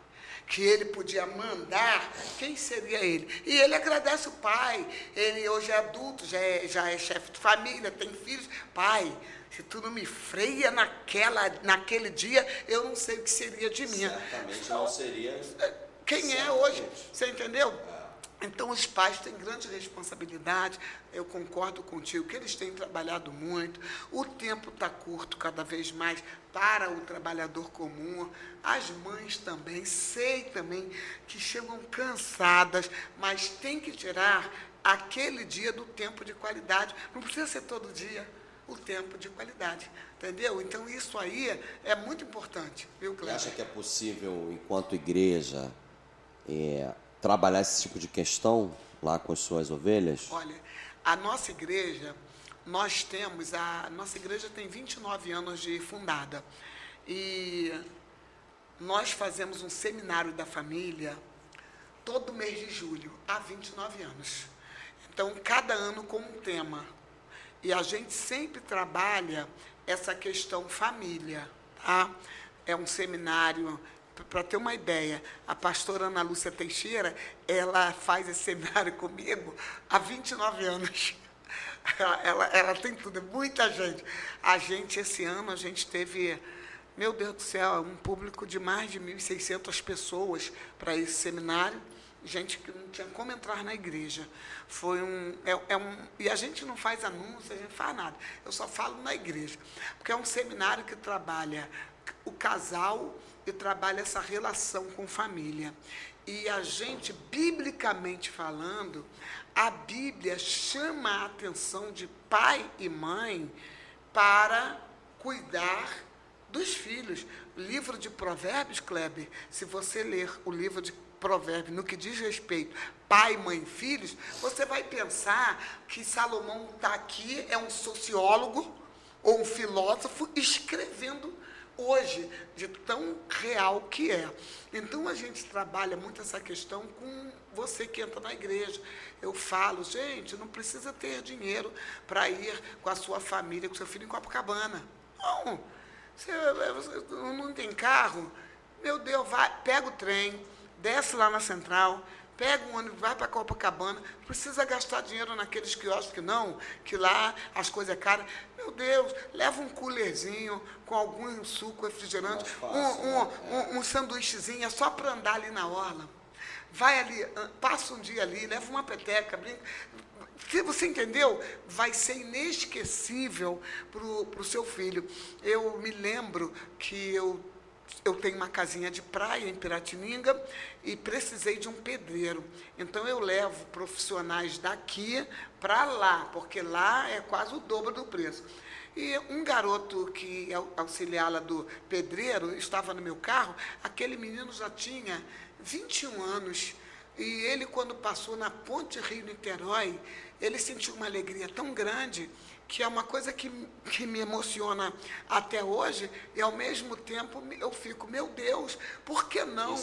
que ele podia mandar, quem seria ele? E ele agradece o pai, ele hoje é adulto, já é, já é chefe de família, tem filhos. Pai, se tu não me freia naquela, naquele dia, eu não sei o que seria de mim. Certamente não seria. Quem é hoje? Você entendeu? Então, os pais têm grande responsabilidade, eu concordo contigo, que eles têm trabalhado muito, o tempo está curto cada vez mais para o trabalhador comum, as mães também, sei também que chegam cansadas, mas tem que tirar aquele dia do tempo de qualidade, não precisa ser todo dia o tempo de qualidade, entendeu? Então, isso aí é muito importante, viu, Cléber? Você acha que é possível, enquanto igreja, é, trabalhar esse tipo de questão lá com as suas ovelhas? Olha, a nossa igreja, nós temos, a nossa igreja tem 29 anos de fundada. E nós fazemos um seminário da família todo mês de julho, há 29 anos. Então, cada ano com um tema. E a gente sempre trabalha essa questão família, tá? É um seminário para ter uma ideia, a pastora Ana Lúcia Teixeira, ela faz esse seminário comigo há 29 anos. Ela, ela, ela, tem tudo, muita gente. A gente, esse ano, a gente teve, meu Deus do céu, um público de mais de 1.600 pessoas para esse seminário. Gente que não tinha como entrar na igreja. Foi um, é, é um. E a gente não faz anúncio, a gente não faz nada. Eu só falo na igreja. Porque é um seminário que trabalha o casal e trabalha essa relação com família. E a gente, biblicamente falando, a Bíblia chama a atenção de pai e mãe para cuidar dos filhos. Livro de Provérbios, Kleber, se você ler o livro de Provérbios no que diz respeito pai, mãe, filhos, você vai pensar que Salomão está aqui, é um sociólogo ou um filósofo escrevendo hoje, de tão real que é. Então a gente trabalha muito essa questão com você que entra na igreja. Eu falo, gente, não precisa ter dinheiro para ir com a sua família, com seu filho em Copacabana. Não. Você, você não tem carro? Meu Deus, vai, pega o trem, desce lá na central, pega um ônibus, vai para Copacabana, precisa gastar dinheiro naqueles quiosques que não, que lá as coisas é caras. Meu Deus, leva um coolerzinho com algum suco refrigerante, um, um, né? um, um sanduíchezinho, é só para andar ali na orla. Vai ali, passa um dia ali, leva uma peteca, brinca. Se você entendeu, vai ser inesquecível para o seu filho. Eu me lembro que eu eu tenho uma casinha de praia em Piratininga e precisei de um pedreiro. Então eu levo profissionais daqui para lá, porque lá é quase o dobro do preço. E um garoto que auxiliava do pedreiro estava no meu carro, aquele menino já tinha 21 anos. E ele, quando passou na ponte Rio-Niterói, ele sentiu uma alegria tão grande que é uma coisa que, que me emociona até hoje, e ao mesmo tempo eu fico, meu Deus, por que não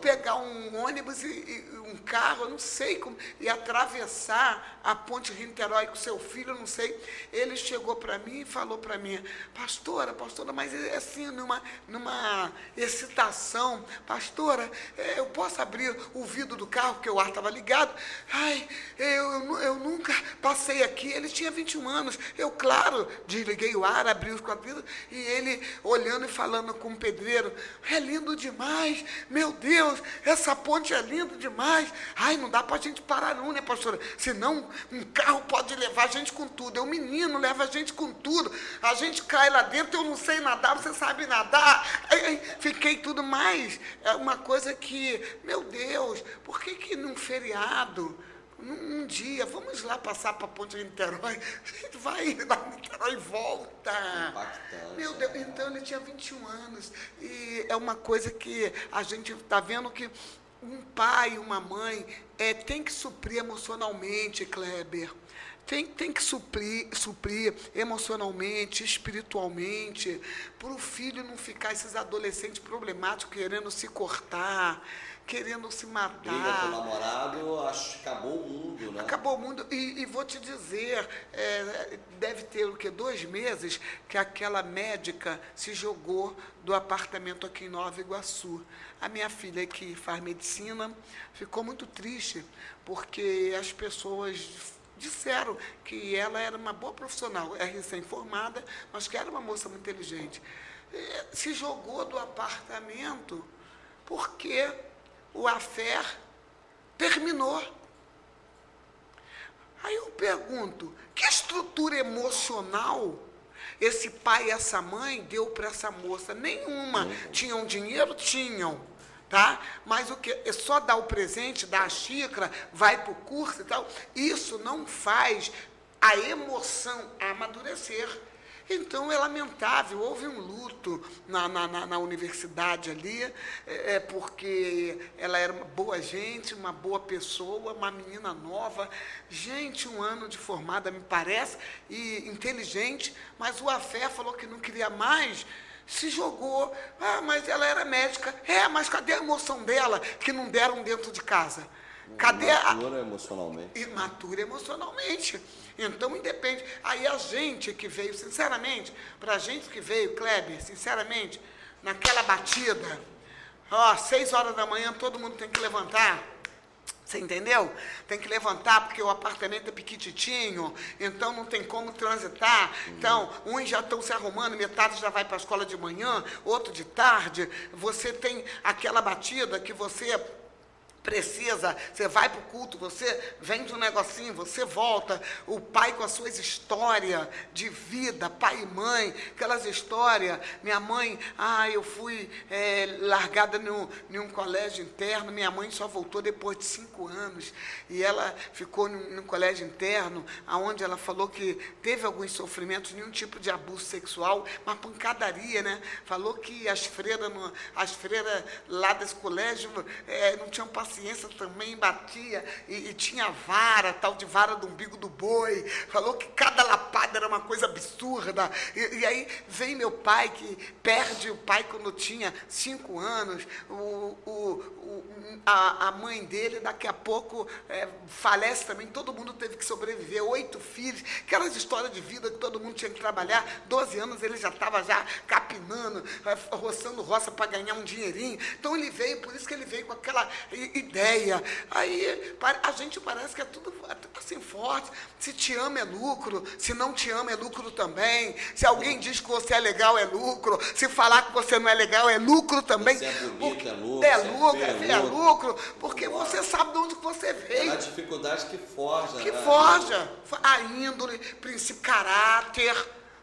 pegar um ônibus e, e, um carro, eu não sei como, e atravessar a ponte Rio-Niterói com seu filho, eu não sei. Ele chegou para mim e falou para mim, pastora, pastora, mas é assim, numa, numa excitação, pastora, é, eu posso abrir o vidro do carro, porque o ar estava ligado? Ai, eu, eu nunca passei aqui, ele tinha 21 anos anos. Eu, claro, desliguei o ar, abri os quadrinhos e ele olhando e falando com o pedreiro: é lindo demais, meu Deus, essa ponte é linda demais. Ai, não dá para a gente parar, não, né, pastora? Senão um carro pode levar a gente com tudo. É um menino, leva a gente com tudo. A gente cai lá dentro, eu não sei nadar, você sabe nadar. Fiquei tudo mais. É uma coisa que, meu Deus, por que, que num feriado? Um dia, vamos lá passar para a ponte de Niterói. A gente vai lá em Niterói e volta. Impactante. Meu Deus, então ele tinha 21 anos. E é uma coisa que a gente está vendo que um pai e uma mãe é, tem que suprir emocionalmente, Kleber. Tem, tem que suprir, suprir emocionalmente, espiritualmente, para o filho não ficar esses adolescentes problemáticos querendo se cortar, querendo se matar. Briga com o namorado, acho que acabou o mundo, né? Acabou o mundo. E, e vou te dizer, é, deve ter o quê? Dois meses que aquela médica se jogou do apartamento aqui em Nova Iguaçu. A minha filha, que faz medicina, ficou muito triste, porque as pessoas disseram que ela era uma boa profissional, é recém-formada, mas que era uma moça muito inteligente. Se jogou do apartamento porque o affair terminou. Aí eu pergunto, que estrutura emocional esse pai e essa mãe deu para essa moça? Nenhuma. Tinham dinheiro? Tinham. Tá? Mas o que? É só dar o presente, dar a xícara, vai para o curso e tal. Isso não faz a emoção amadurecer. Então é lamentável, houve um luto na, na, na, na universidade ali, é, é, porque ela era uma boa gente, uma boa pessoa, uma menina nova, gente, um ano de formada, me parece, e inteligente, mas o Afé falou que não queria mais, se jogou. Ah, mas ela era médica. É, mas cadê a emoção dela que não deram dentro de casa? Cadê Imatura a... emocionalmente. Imatura emocionalmente. Então, independe. Aí a gente que veio, sinceramente, para a gente que veio, Kleber, sinceramente, naquela batida, ó, seis horas da manhã todo mundo tem que levantar. Você entendeu? Tem que levantar porque o apartamento é pequititinho, então não tem como transitar. Então, uns já estão se arrumando, metade já vai para a escola de manhã, outro de tarde. Você tem aquela batida que você precisa, você vai para o culto, você vende um negocinho, você volta, o pai com as suas histórias de vida, pai e mãe, aquelas histórias, minha mãe, ah, eu fui é, largada em um colégio interno, minha mãe só voltou depois de cinco anos, e ela ficou num, colégio interno, aonde ela falou que teve alguns sofrimentos, nenhum tipo de abuso sexual, uma pancadaria, né? Falou que as freiras, as freiras lá desse colégio é, não tinham passado paciência também batia e, e, tinha vara, tal de vara do umbigo do boi. Falou que cada lapada era uma coisa absurda. E, e aí vem meu pai, que perde o pai quando tinha cinco anos, o, o, a, a, mãe dele daqui a pouco é, falece também, todo mundo teve que sobreviver, oito filhos, aquelas histórias de vida que todo mundo tinha que trabalhar, doze anos ele já estava já capinando, roçando roça para ganhar um dinheirinho, então ele veio, por isso que ele veio com aquela ideia, aí a gente parece que é tudo assim forte, se te ama é lucro, se não te ama é lucro também, se alguém diz que você é legal é lucro, se falar que você não é legal é lucro também, você é bonito, é lucro, é lucro, é, é lucro, lucro, porque você sabe de onde você veio. É a dificuldade que forja. Que né? forja. A índole, princípio, caráter.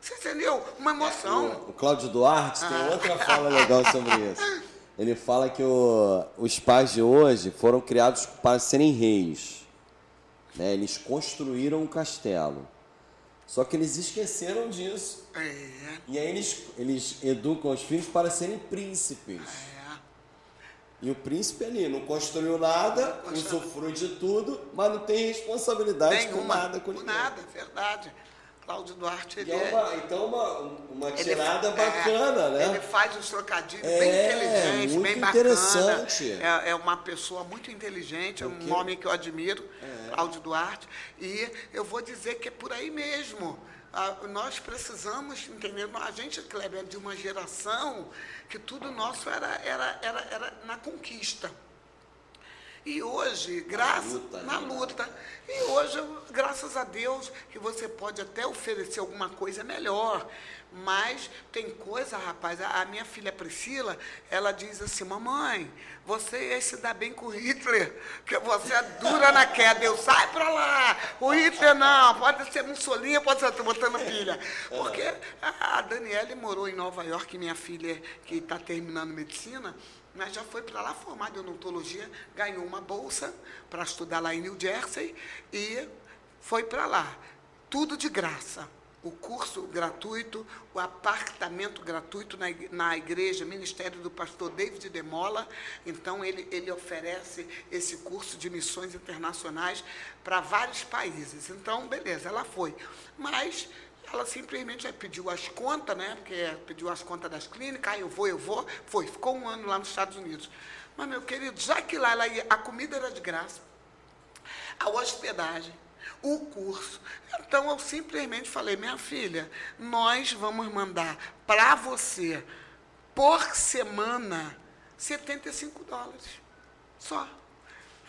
Você entendeu? Uma emoção. É, o, o Cláudio Duarte ah. tem outra fala legal sobre isso. Ele fala que o, os pais de hoje foram criados para serem reis. Né? Eles construíram um castelo. Só que eles esqueceram disso. É. E aí eles, eles educam os filhos para serem príncipes. É. E o príncipe ali não construiu nada, usufrui de tudo, mas não tem responsabilidade Nenhuma, com nada com ninguém. nada, verdade. Cláudio Duarte, ele é uma, então uma, uma tirada ele, é, bacana, é, né? Ele faz uns trocadilhos é, bem inteligentes, muito bem interessante. bacana. É, é uma pessoa muito inteligente, é um homem que eu admiro, é. Cláudio Duarte. E eu vou dizer que é por aí mesmo. Ah, nós precisamos entender, a gente, Kleber, é de uma geração que tudo nosso era, era, era, era na conquista. E hoje, graças luta, na né? luta. E hoje, graças a Deus, que você pode até oferecer alguma coisa melhor. Mas tem coisa, rapaz, a, minha filha Priscila, ela diz assim, mamãe, você ia se dar bem com Hitler, que você é dura na queda. Eu sai pra lá, o Hitler não, pode ser Mussolini, pode ser botando pilha. Porque a, a Daniele morou em Nova York, minha filha que está terminando medicina, mas já foi para lá formada em odontologia, ganhou uma bolsa para estudar lá em New Jersey e foi para lá. Tudo de graça. O curso gratuito, o apartamento gratuito na, na igreja, Ministério do Pastor David Demola. Então, ele, ele oferece esse curso de missões internacionais para vários países. Então, beleza, ela foi. Mas ela simplesmente pediu as contas, né? Porque pediu as contas das clínicas, aí eu vou, eu vou. Foi, ficou um ano lá nos Estados Unidos. Mas, meu querido, já que lá ela ia, a comida era de graça, a hospedagem, o curso. Então eu simplesmente falei, minha filha, nós vamos mandar para você por semana 75 dólares. Só.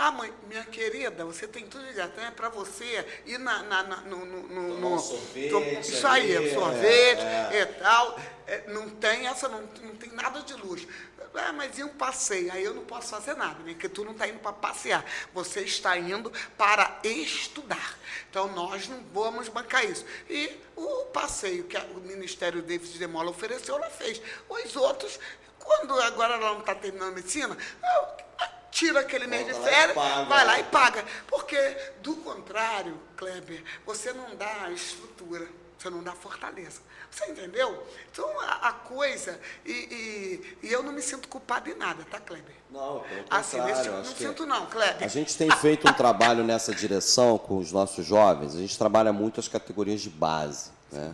Ah, mãe, minha querida, você tem tudo de. Então é para você ir na, na- na- no, no, no, no- um sorvete Isso aí, sorvete é, e tal. É, não tem essa, não, não tem nada de luxo. Ah, mas e um passeio? Aí eu não posso fazer nada, né? Porque tu não está indo para passear. Você está indo para estudar. Então nós não vamos bancar isso. E o passeio que o Ministério David de Mola ofereceu, ela fez. Os outros, quando agora ela não está terminando a medicina, ah, tira aquele mês de lá férias, vai lá e paga. Porque, do contrário, Kleber, você não dá estrutura, você não dá fortaleza. Você entendeu? Então, a, a coisa, e, e- e eu não me sinto culpado em nada, tá, Kleber? Não, pelo Assim, contrário, acho não sinto não, Kleber. A gente tem feito um trabalho nessa direção com os nossos jovens. A gente trabalha muito as categorias de base, né?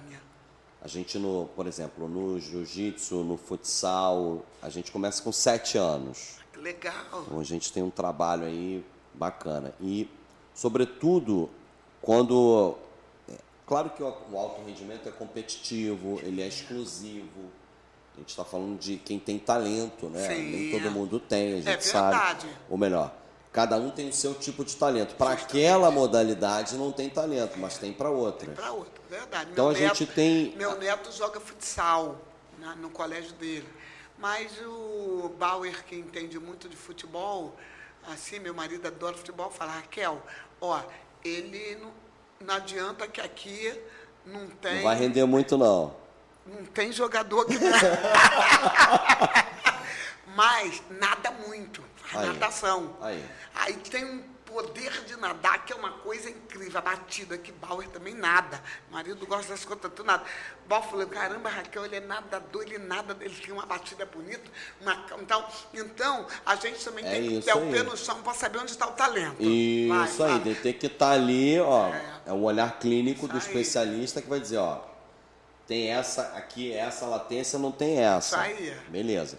A gente, no, por exemplo, no jiu-jitsu, no futsal, a gente começa com sete anos. Legal. Então a gente tem um trabalho aí bacana. E, sobretudo, quando. é, Claro que o alto rendimento é competitivo, ele é exclusivo. A gente está falando de quem tem talento, né? Sim. Nem todo mundo tem, a gente É sabe. Ou melhor, cada um tem o seu tipo de talento. Para aquela modalidade não tem talento, mas tem para outra. Para outro, verdade. Então Meu a gente neto- tem- Meu neto joga futsal na- no colégio dele. Mas o Bauer, que entende muito de futebol, assim, meu marido adora futebol, fala, Raquel, ó, ele não, não adianta que aqui não tem. Não vai render muito, não. Não tem jogador que. Mas nada muito. Faz Aí. natação. Aí. Aí tem um poder de nadar que é uma coisa incrível. A batida que Bauer também nada. O marido gosta das contas, tu nada. Bauer falou, caramba, Raquel, ele é nadador, ele nada, ele tem uma batida bonita. Uma, então, então, a gente também É tem que ter o pé no chão para saber onde está o talento. Isso Vai, aí, fala. tem que estar ali, ó. É. É o olhar clínico do Isso aí. especialista que vai dizer, ó. Tem essa aqui, essa latência, não tem essa. Isso aí. Beleza.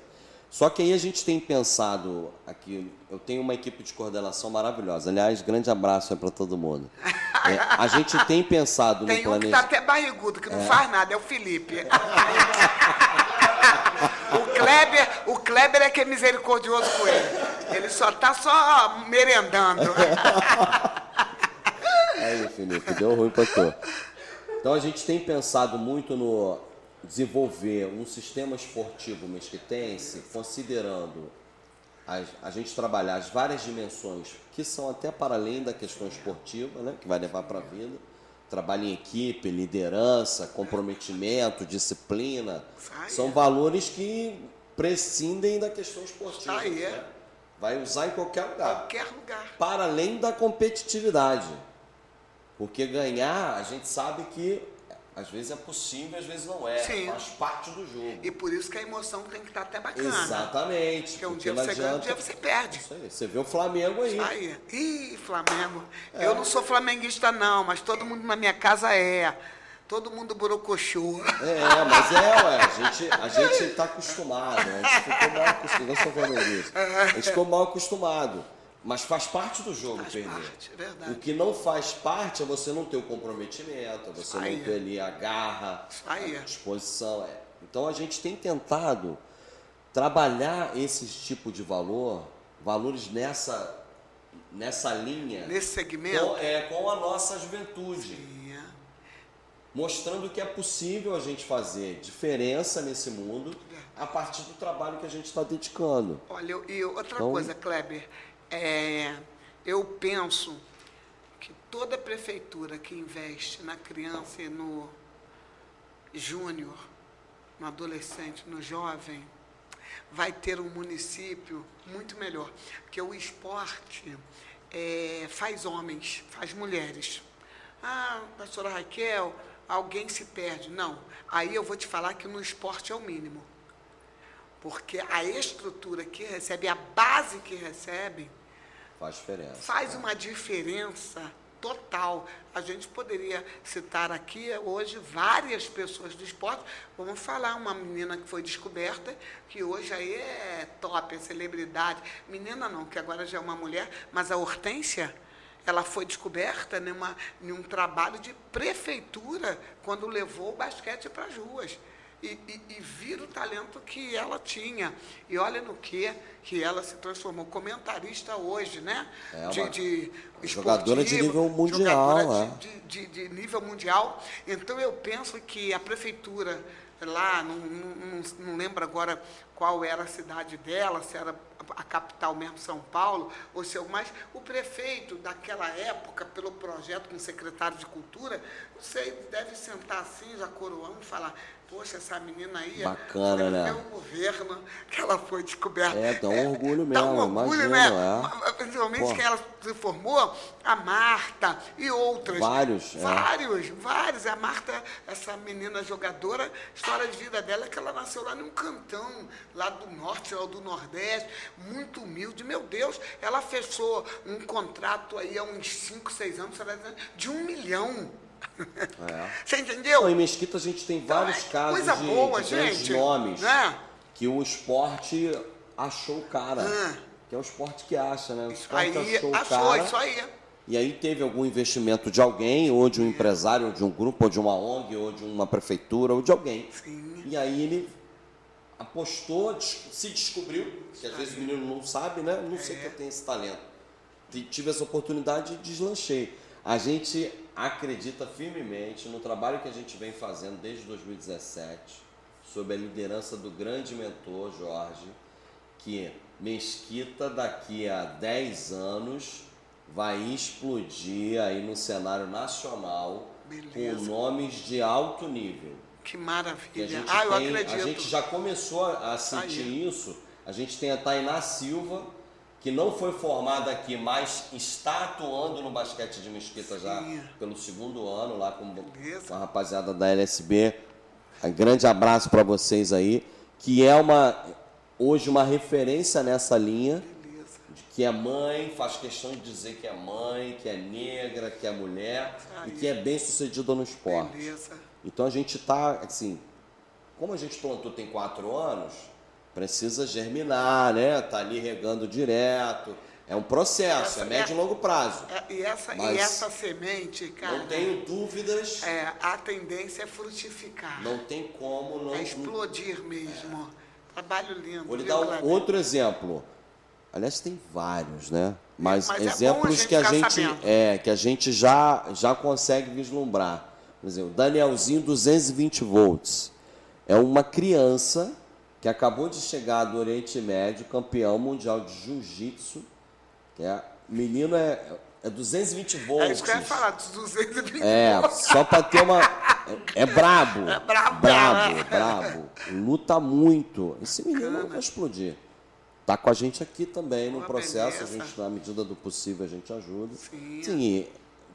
Só que aí a gente tem pensado aqui, eu tenho uma equipe de coordenação maravilhosa. Aliás, grande abraço para todo mundo. É, a gente tem pensado no Tem um que planejamento. tá até barrigudo, que não faz nada, é o Felipe. o, Kleber, o Kleber é que é misericordioso com ele. Ele só tá só merendando. Aí, Felipe, deu ruim pra tu. Então a gente tem pensado muito no desenvolver um sistema esportivo mesquitense, considerando as- a gente trabalhar as várias dimensões que são até para além da questão esportiva, né, que vai levar para a vida. Trabalho em equipe, liderança, comprometimento, disciplina. São valores que prescindem da questão esportiva. Aí, é. né? Vai usar em qualquer lugar Qualquer lugar. para além da competitividade. Porque ganhar, a gente sabe que às vezes é possível, às vezes não é. Sim. Faz parte do jogo. E por isso que a emoção tem que estar até bacana. Exatamente. Porque um porque dia você ganha, um adianta- dia você perde. Isso aí. Você vê o Flamengo aí. Aí, ih, Flamengo. É. Eu não sou flamenguista, não, mas todo mundo na minha casa é. Todo mundo borocochô. É, mas é, ué, a gente, a gente tá acostumado, a gente ficou mal acostumado, eu sou flamenguista. A gente ficou mal acostumado. Mas faz parte do jogo Faz perder. parte, é verdade. O que não faz parte é você não ter o comprometimento, é você aí. não ter ali a garra, aí. a disposição. é. Então a gente tem tentado trabalhar esses tipos de valor, valores nessa nessa linha. Nesse segmento? Com, é, com a nossa juventude. Sim, é. Mostrando que é possível a gente fazer diferença nesse mundo a partir do trabalho que a gente está dedicando. Olha, e outra Então- coisa, Kleber, é, eu penso que toda prefeitura que investe na criança e no júnior, no adolescente, no jovem, vai ter um município muito melhor. Porque o esporte é, faz homens, faz mulheres. Ah, pastora Raquel, alguém se perde. Não. Aí eu vou te falar que no esporte é o mínimo. Porque a estrutura que recebe, a base que recebe, Faz diferença. faz uma diferença total. A gente poderia citar aqui hoje várias pessoas do esporte. Vamos falar uma menina que foi descoberta, que hoje aí é top, é celebridade. Menina não, que agora já é uma mulher, mas a Hortência, ela foi descoberta numa, em um trabalho de prefeitura, quando levou o basquete para as ruas. E, e, e vira o talento que ela tinha. E olha no que que ela se transformou. Comentarista hoje, né? É de, uma de jogadora de nível mundial, jogadora é. de, de, de nível mundial. Então eu penso que a prefeitura lá, não, não, não, não lembro agora qual era a cidade dela, se era a capital mesmo, São Paulo, ou se algo mais, o prefeito daquela época, pelo projeto com o secretário de Cultura, não sei, deve sentar assim, já coroando, e falar, poxa, essa menina aí, Bacana, foi no né? meu governo que ela foi descoberta. É, dá um orgulho Dá um mesmo, orgulho, imagino, né? é. Principalmente Pô. que ela se formou, a Marta e outras. Vários, é. Vários, vários. A Marta, essa menina jogadora, história de vida dela é que ela nasceu lá num cantão, lá do norte ou do nordeste, muito humilde. Meu Deus, ela fechou um contrato aí há uns 5, 6 anos, de um milhão. É. Você entendeu? Não, em Mesquita a gente tem vários é casos de, boa, de gente, nomes né? que o esporte achou o cara. Ah. Que é o esporte que acha, né? O Isso esporte aí, achou o achou, cara. isso aí. E aí teve algum investimento de alguém, ou de um empresário, ou de um grupo, ou de uma ONG, ou de uma prefeitura, ou de alguém. Sim. E aí ele apostou, se descobriu, que às vezes o menino não sabe, né? Não sei que eu tenho esse talento. T- Tive essa oportunidade e deslanchei. A gente acredita firmemente no trabalho que a gente vem fazendo desde 2017, sob a liderança do grande mentor Jorge, que Mesquita daqui a 10 anos vai explodir aí no cenário nacional Beleza. com nomes de alto nível. Que Que maravilha. gente Ah, eu tem- acredito. A gente já começou a a sentir isso. A gente tem a Tainá Silva, que não foi formada aqui, mas está atuando no basquete de Mesquita já Sim. pelo segundo ano, lá com, com a rapaziada da LSB. Um grande abraço para vocês aí, que é uma hoje uma referência nessa linha, Beleza. de que é mãe, faz questão de dizer que é mãe, que é negra, que é mulher Aí. e que é bem sucedida no esporte. Beleza. Então a gente está, assim, como a gente plantou tem quatro anos, precisa germinar, né? Tá ali regando direto. É um processo, Essa é médio é- e longo prazo. É, E essa, e essa semente, cara, Não tenho dúvidas, é, a tendência é frutificar. não tem como não. é explodir mesmo. Trabalho lindo. Vou lhe dar um outro exemplo. Aliás, tem vários, né? Mas, Mas é a exemplos gente que a gente sabendo. é que a gente já já consegue vislumbrar. Por exemplo, Danielzinho 220 volts. É uma criança que acabou de chegar do Oriente Médio, campeão mundial de jiu-jitsu. É, menino é, é 220 volts. É isso que eu ia falar, dos 220 É, volts. só pra ter uma. É, é brabo. É brabo, Brabo, brabo. Luta muito. Esse menino vai explodir. Tá com a gente aqui também no Uma processo. A beleza. gente, na medida do possível, a gente ajuda. Sim.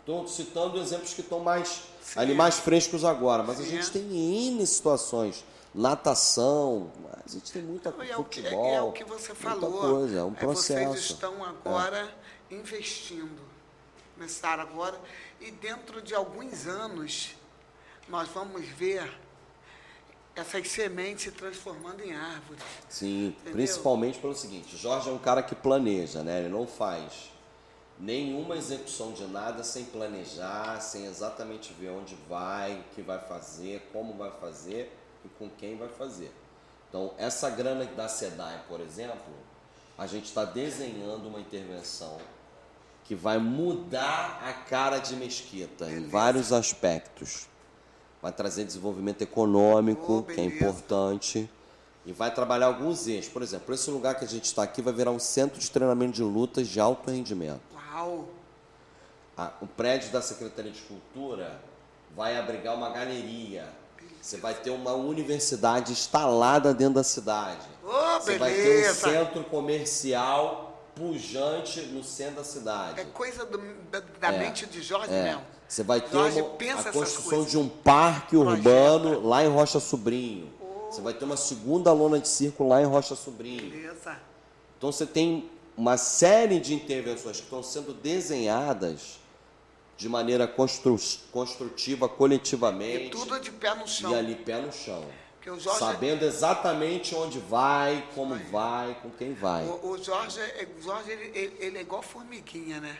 Estou citando exemplos que estão mais Sim. ali mais frescos agora, mas a Sim. gente tem N situações. Natação, a gente tem muita E é futebol. é o que você falou. coisa, é um É, processo. Vocês estão agora investindo. Começaram agora. E dentro de alguns anos, nós vamos ver essas sementes se transformando em árvores. Sim, Entendeu? principalmente pelo seguinte, Jorge é um cara que planeja, né? Ele não faz nenhuma execução de nada sem planejar, sem exatamente ver onde vai, o que vai fazer, como vai fazer e com quem vai fazer. Então, essa grana da SEDAI, por exemplo, a gente está desenhando uma intervenção que vai mudar a cara de Mesquita em vários aspectos. Vai trazer desenvolvimento econômico, Oh, que é beleza. importante, e vai trabalhar alguns eixos. Por exemplo, esse lugar que a gente está aqui vai virar um centro de treinamento de lutas de alto rendimento. Uau! Ah, o prédio da Secretaria de Cultura vai abrigar uma galeria. Você vai ter uma universidade instalada dentro da cidade. Ô, Você vai ter um beleza. centro comercial pujante no centro da cidade. É coisa do- da, da É, mente de Jorge É. mesmo. Você vai ter Jorge uma- a construção de um parque Projeta. urbano lá em Rocha Sobrinho. Você vai ter uma segunda lona de circo lá em Rocha Sobrinho. Beleza. Então você tem uma série de intervenções que estão sendo desenhadas de maneira constru- construtiva, E coletivamente. tudo de pé no chão. E ali pé no chão. Jorge- Sabendo exatamente onde vai, como vai, com quem vai. O, o Jorge, é- o Jorge ele, ele- é igual formiguinha, né?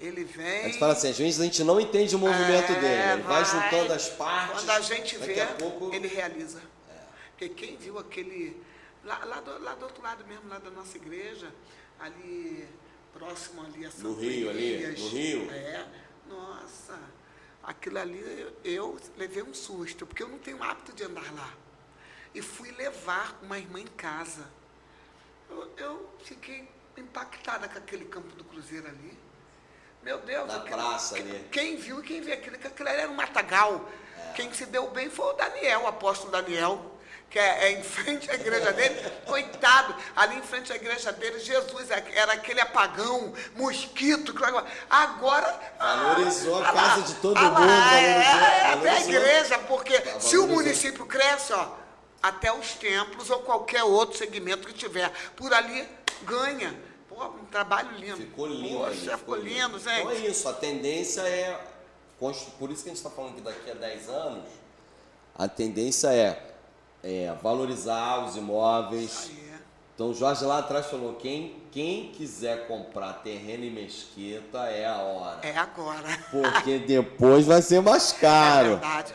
Ele vem. A gente fala assim, às vezes a gente não entende o movimento É, dele. Ele vai, juntando as partes. Quando a gente vê, a pouco- ele realiza. Porque quem viu aquele. Lá, lá do, lá do outro lado mesmo, lá da nossa igreja, ali próximo ali a São No Rio, ali? No Rio? É. Nossa, aquilo ali eu, levei um susto, porque eu não tenho hábito de andar lá. E fui levar uma irmã em casa. Eu, eu fiquei impactada com aquele campo do Cruzeiro ali. Meu Deus, Na aquilo- praça ali. Quem viu e quem vê aquilo, que aquilo era um matagal. Quem se deu bem foi o Daniel, o apóstolo Daniel, que é, é em frente à igreja dele. Coitado, ali em frente à igreja dele, Jesus é- era aquele apagão, mosquito. Agora. Valorizou a ah, casa de todo ah, lá, mundo, É, valorizou- é, até a igreja, porque Tá, se o município cresce, ó, até os templos ou qualquer outro segmento que tiver por ali ganha. Pô, um trabalho lindo. Ficou lindo. Poxa, ali, ficou lindo, gente. Então é isso, a tendência é. Por isso que a gente está falando que daqui a 10 anos, a tendência é, é valorizar os imóveis. É. Então o Jorge lá atrás falou: quem, quem quiser comprar terreno em Mesquita é a hora. É agora. Porque depois vai ser mais É caro. verdade.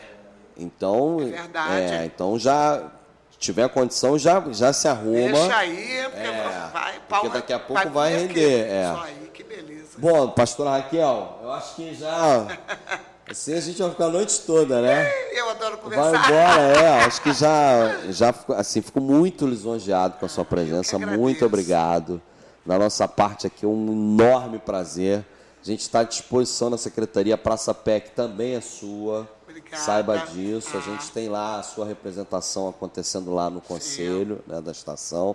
Então, É verdade. é, então já se tiver condição, já, já se arruma. Deixa aí, porque É, vai, porque daqui a pouco vai comer render, é. Isso aí, que beleza. Bom, pastora Raquel, eu acho que já. Assim a gente vai ficar a noite toda, né? Eu adoro Vai conversar. embora, é. Acho que já, já fico- assim, fico muito lisonjeado com a sua presença. Muito obrigado. Da nossa parte aqui, um enorme prazer. A gente está à disposição na Secretaria Praça PEC, também é sua. Obrigada. Saiba disso. A Ah. gente tem lá a sua representação acontecendo lá no conselho né, da estação.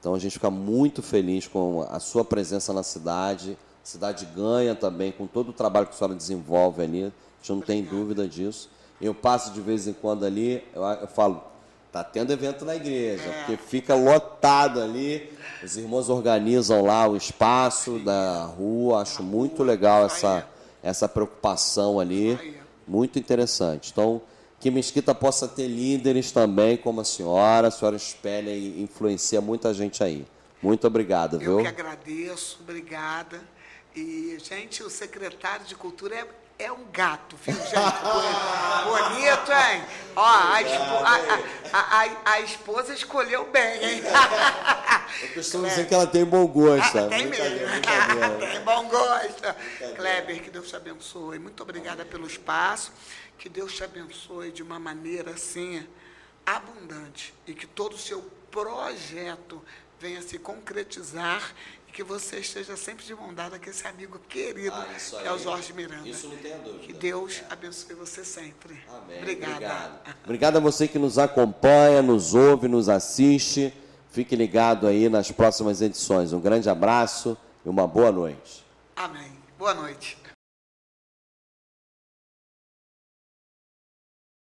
Então a gente fica muito feliz com a sua presença na cidade. A cidade ganha também com todo o trabalho que a senhora desenvolve ali. Gente não tem dúvida disso. Eu passo de vez em quando ali, eu, eu falo, tá tendo evento na igreja, É. porque fica lotado ali. Os irmãos organizam lá o espaço da rua. Acho muito legal essa, essa preocupação ali. Muito interessante. Então, que Mesquita possa ter líderes também, como a senhora. A senhora espelha e influencia muita gente aí. Muito obrigado, Eu viu? que agradeço, obrigada. E, gente, o secretário de Cultura é, é um gato, viu, gente? Bonito, hein? Ó, a, espo- a- a- a- esposa escolheu bem, hein? Eu costumo dizer que ela tem bom gosto. Ah, tem mesmo. tem bom gosto. Kleber, que Deus te abençoe. Muito obrigada pelo espaço. Que Deus te abençoe de uma maneira assim abundante e que todo o seu projeto venha se concretizar que você esteja sempre de mão dada com esse amigo querido Ah, que é o. Jorge Miranda. Isso não tenha dúvida. Que Deus abençoe você sempre. Amém. Obrigada. Obrigado. Obrigado a você que nos acompanha, nos ouve, nos assiste. Fique ligado aí nas próximas edições. Um grande abraço e uma boa noite. Amém. Boa noite.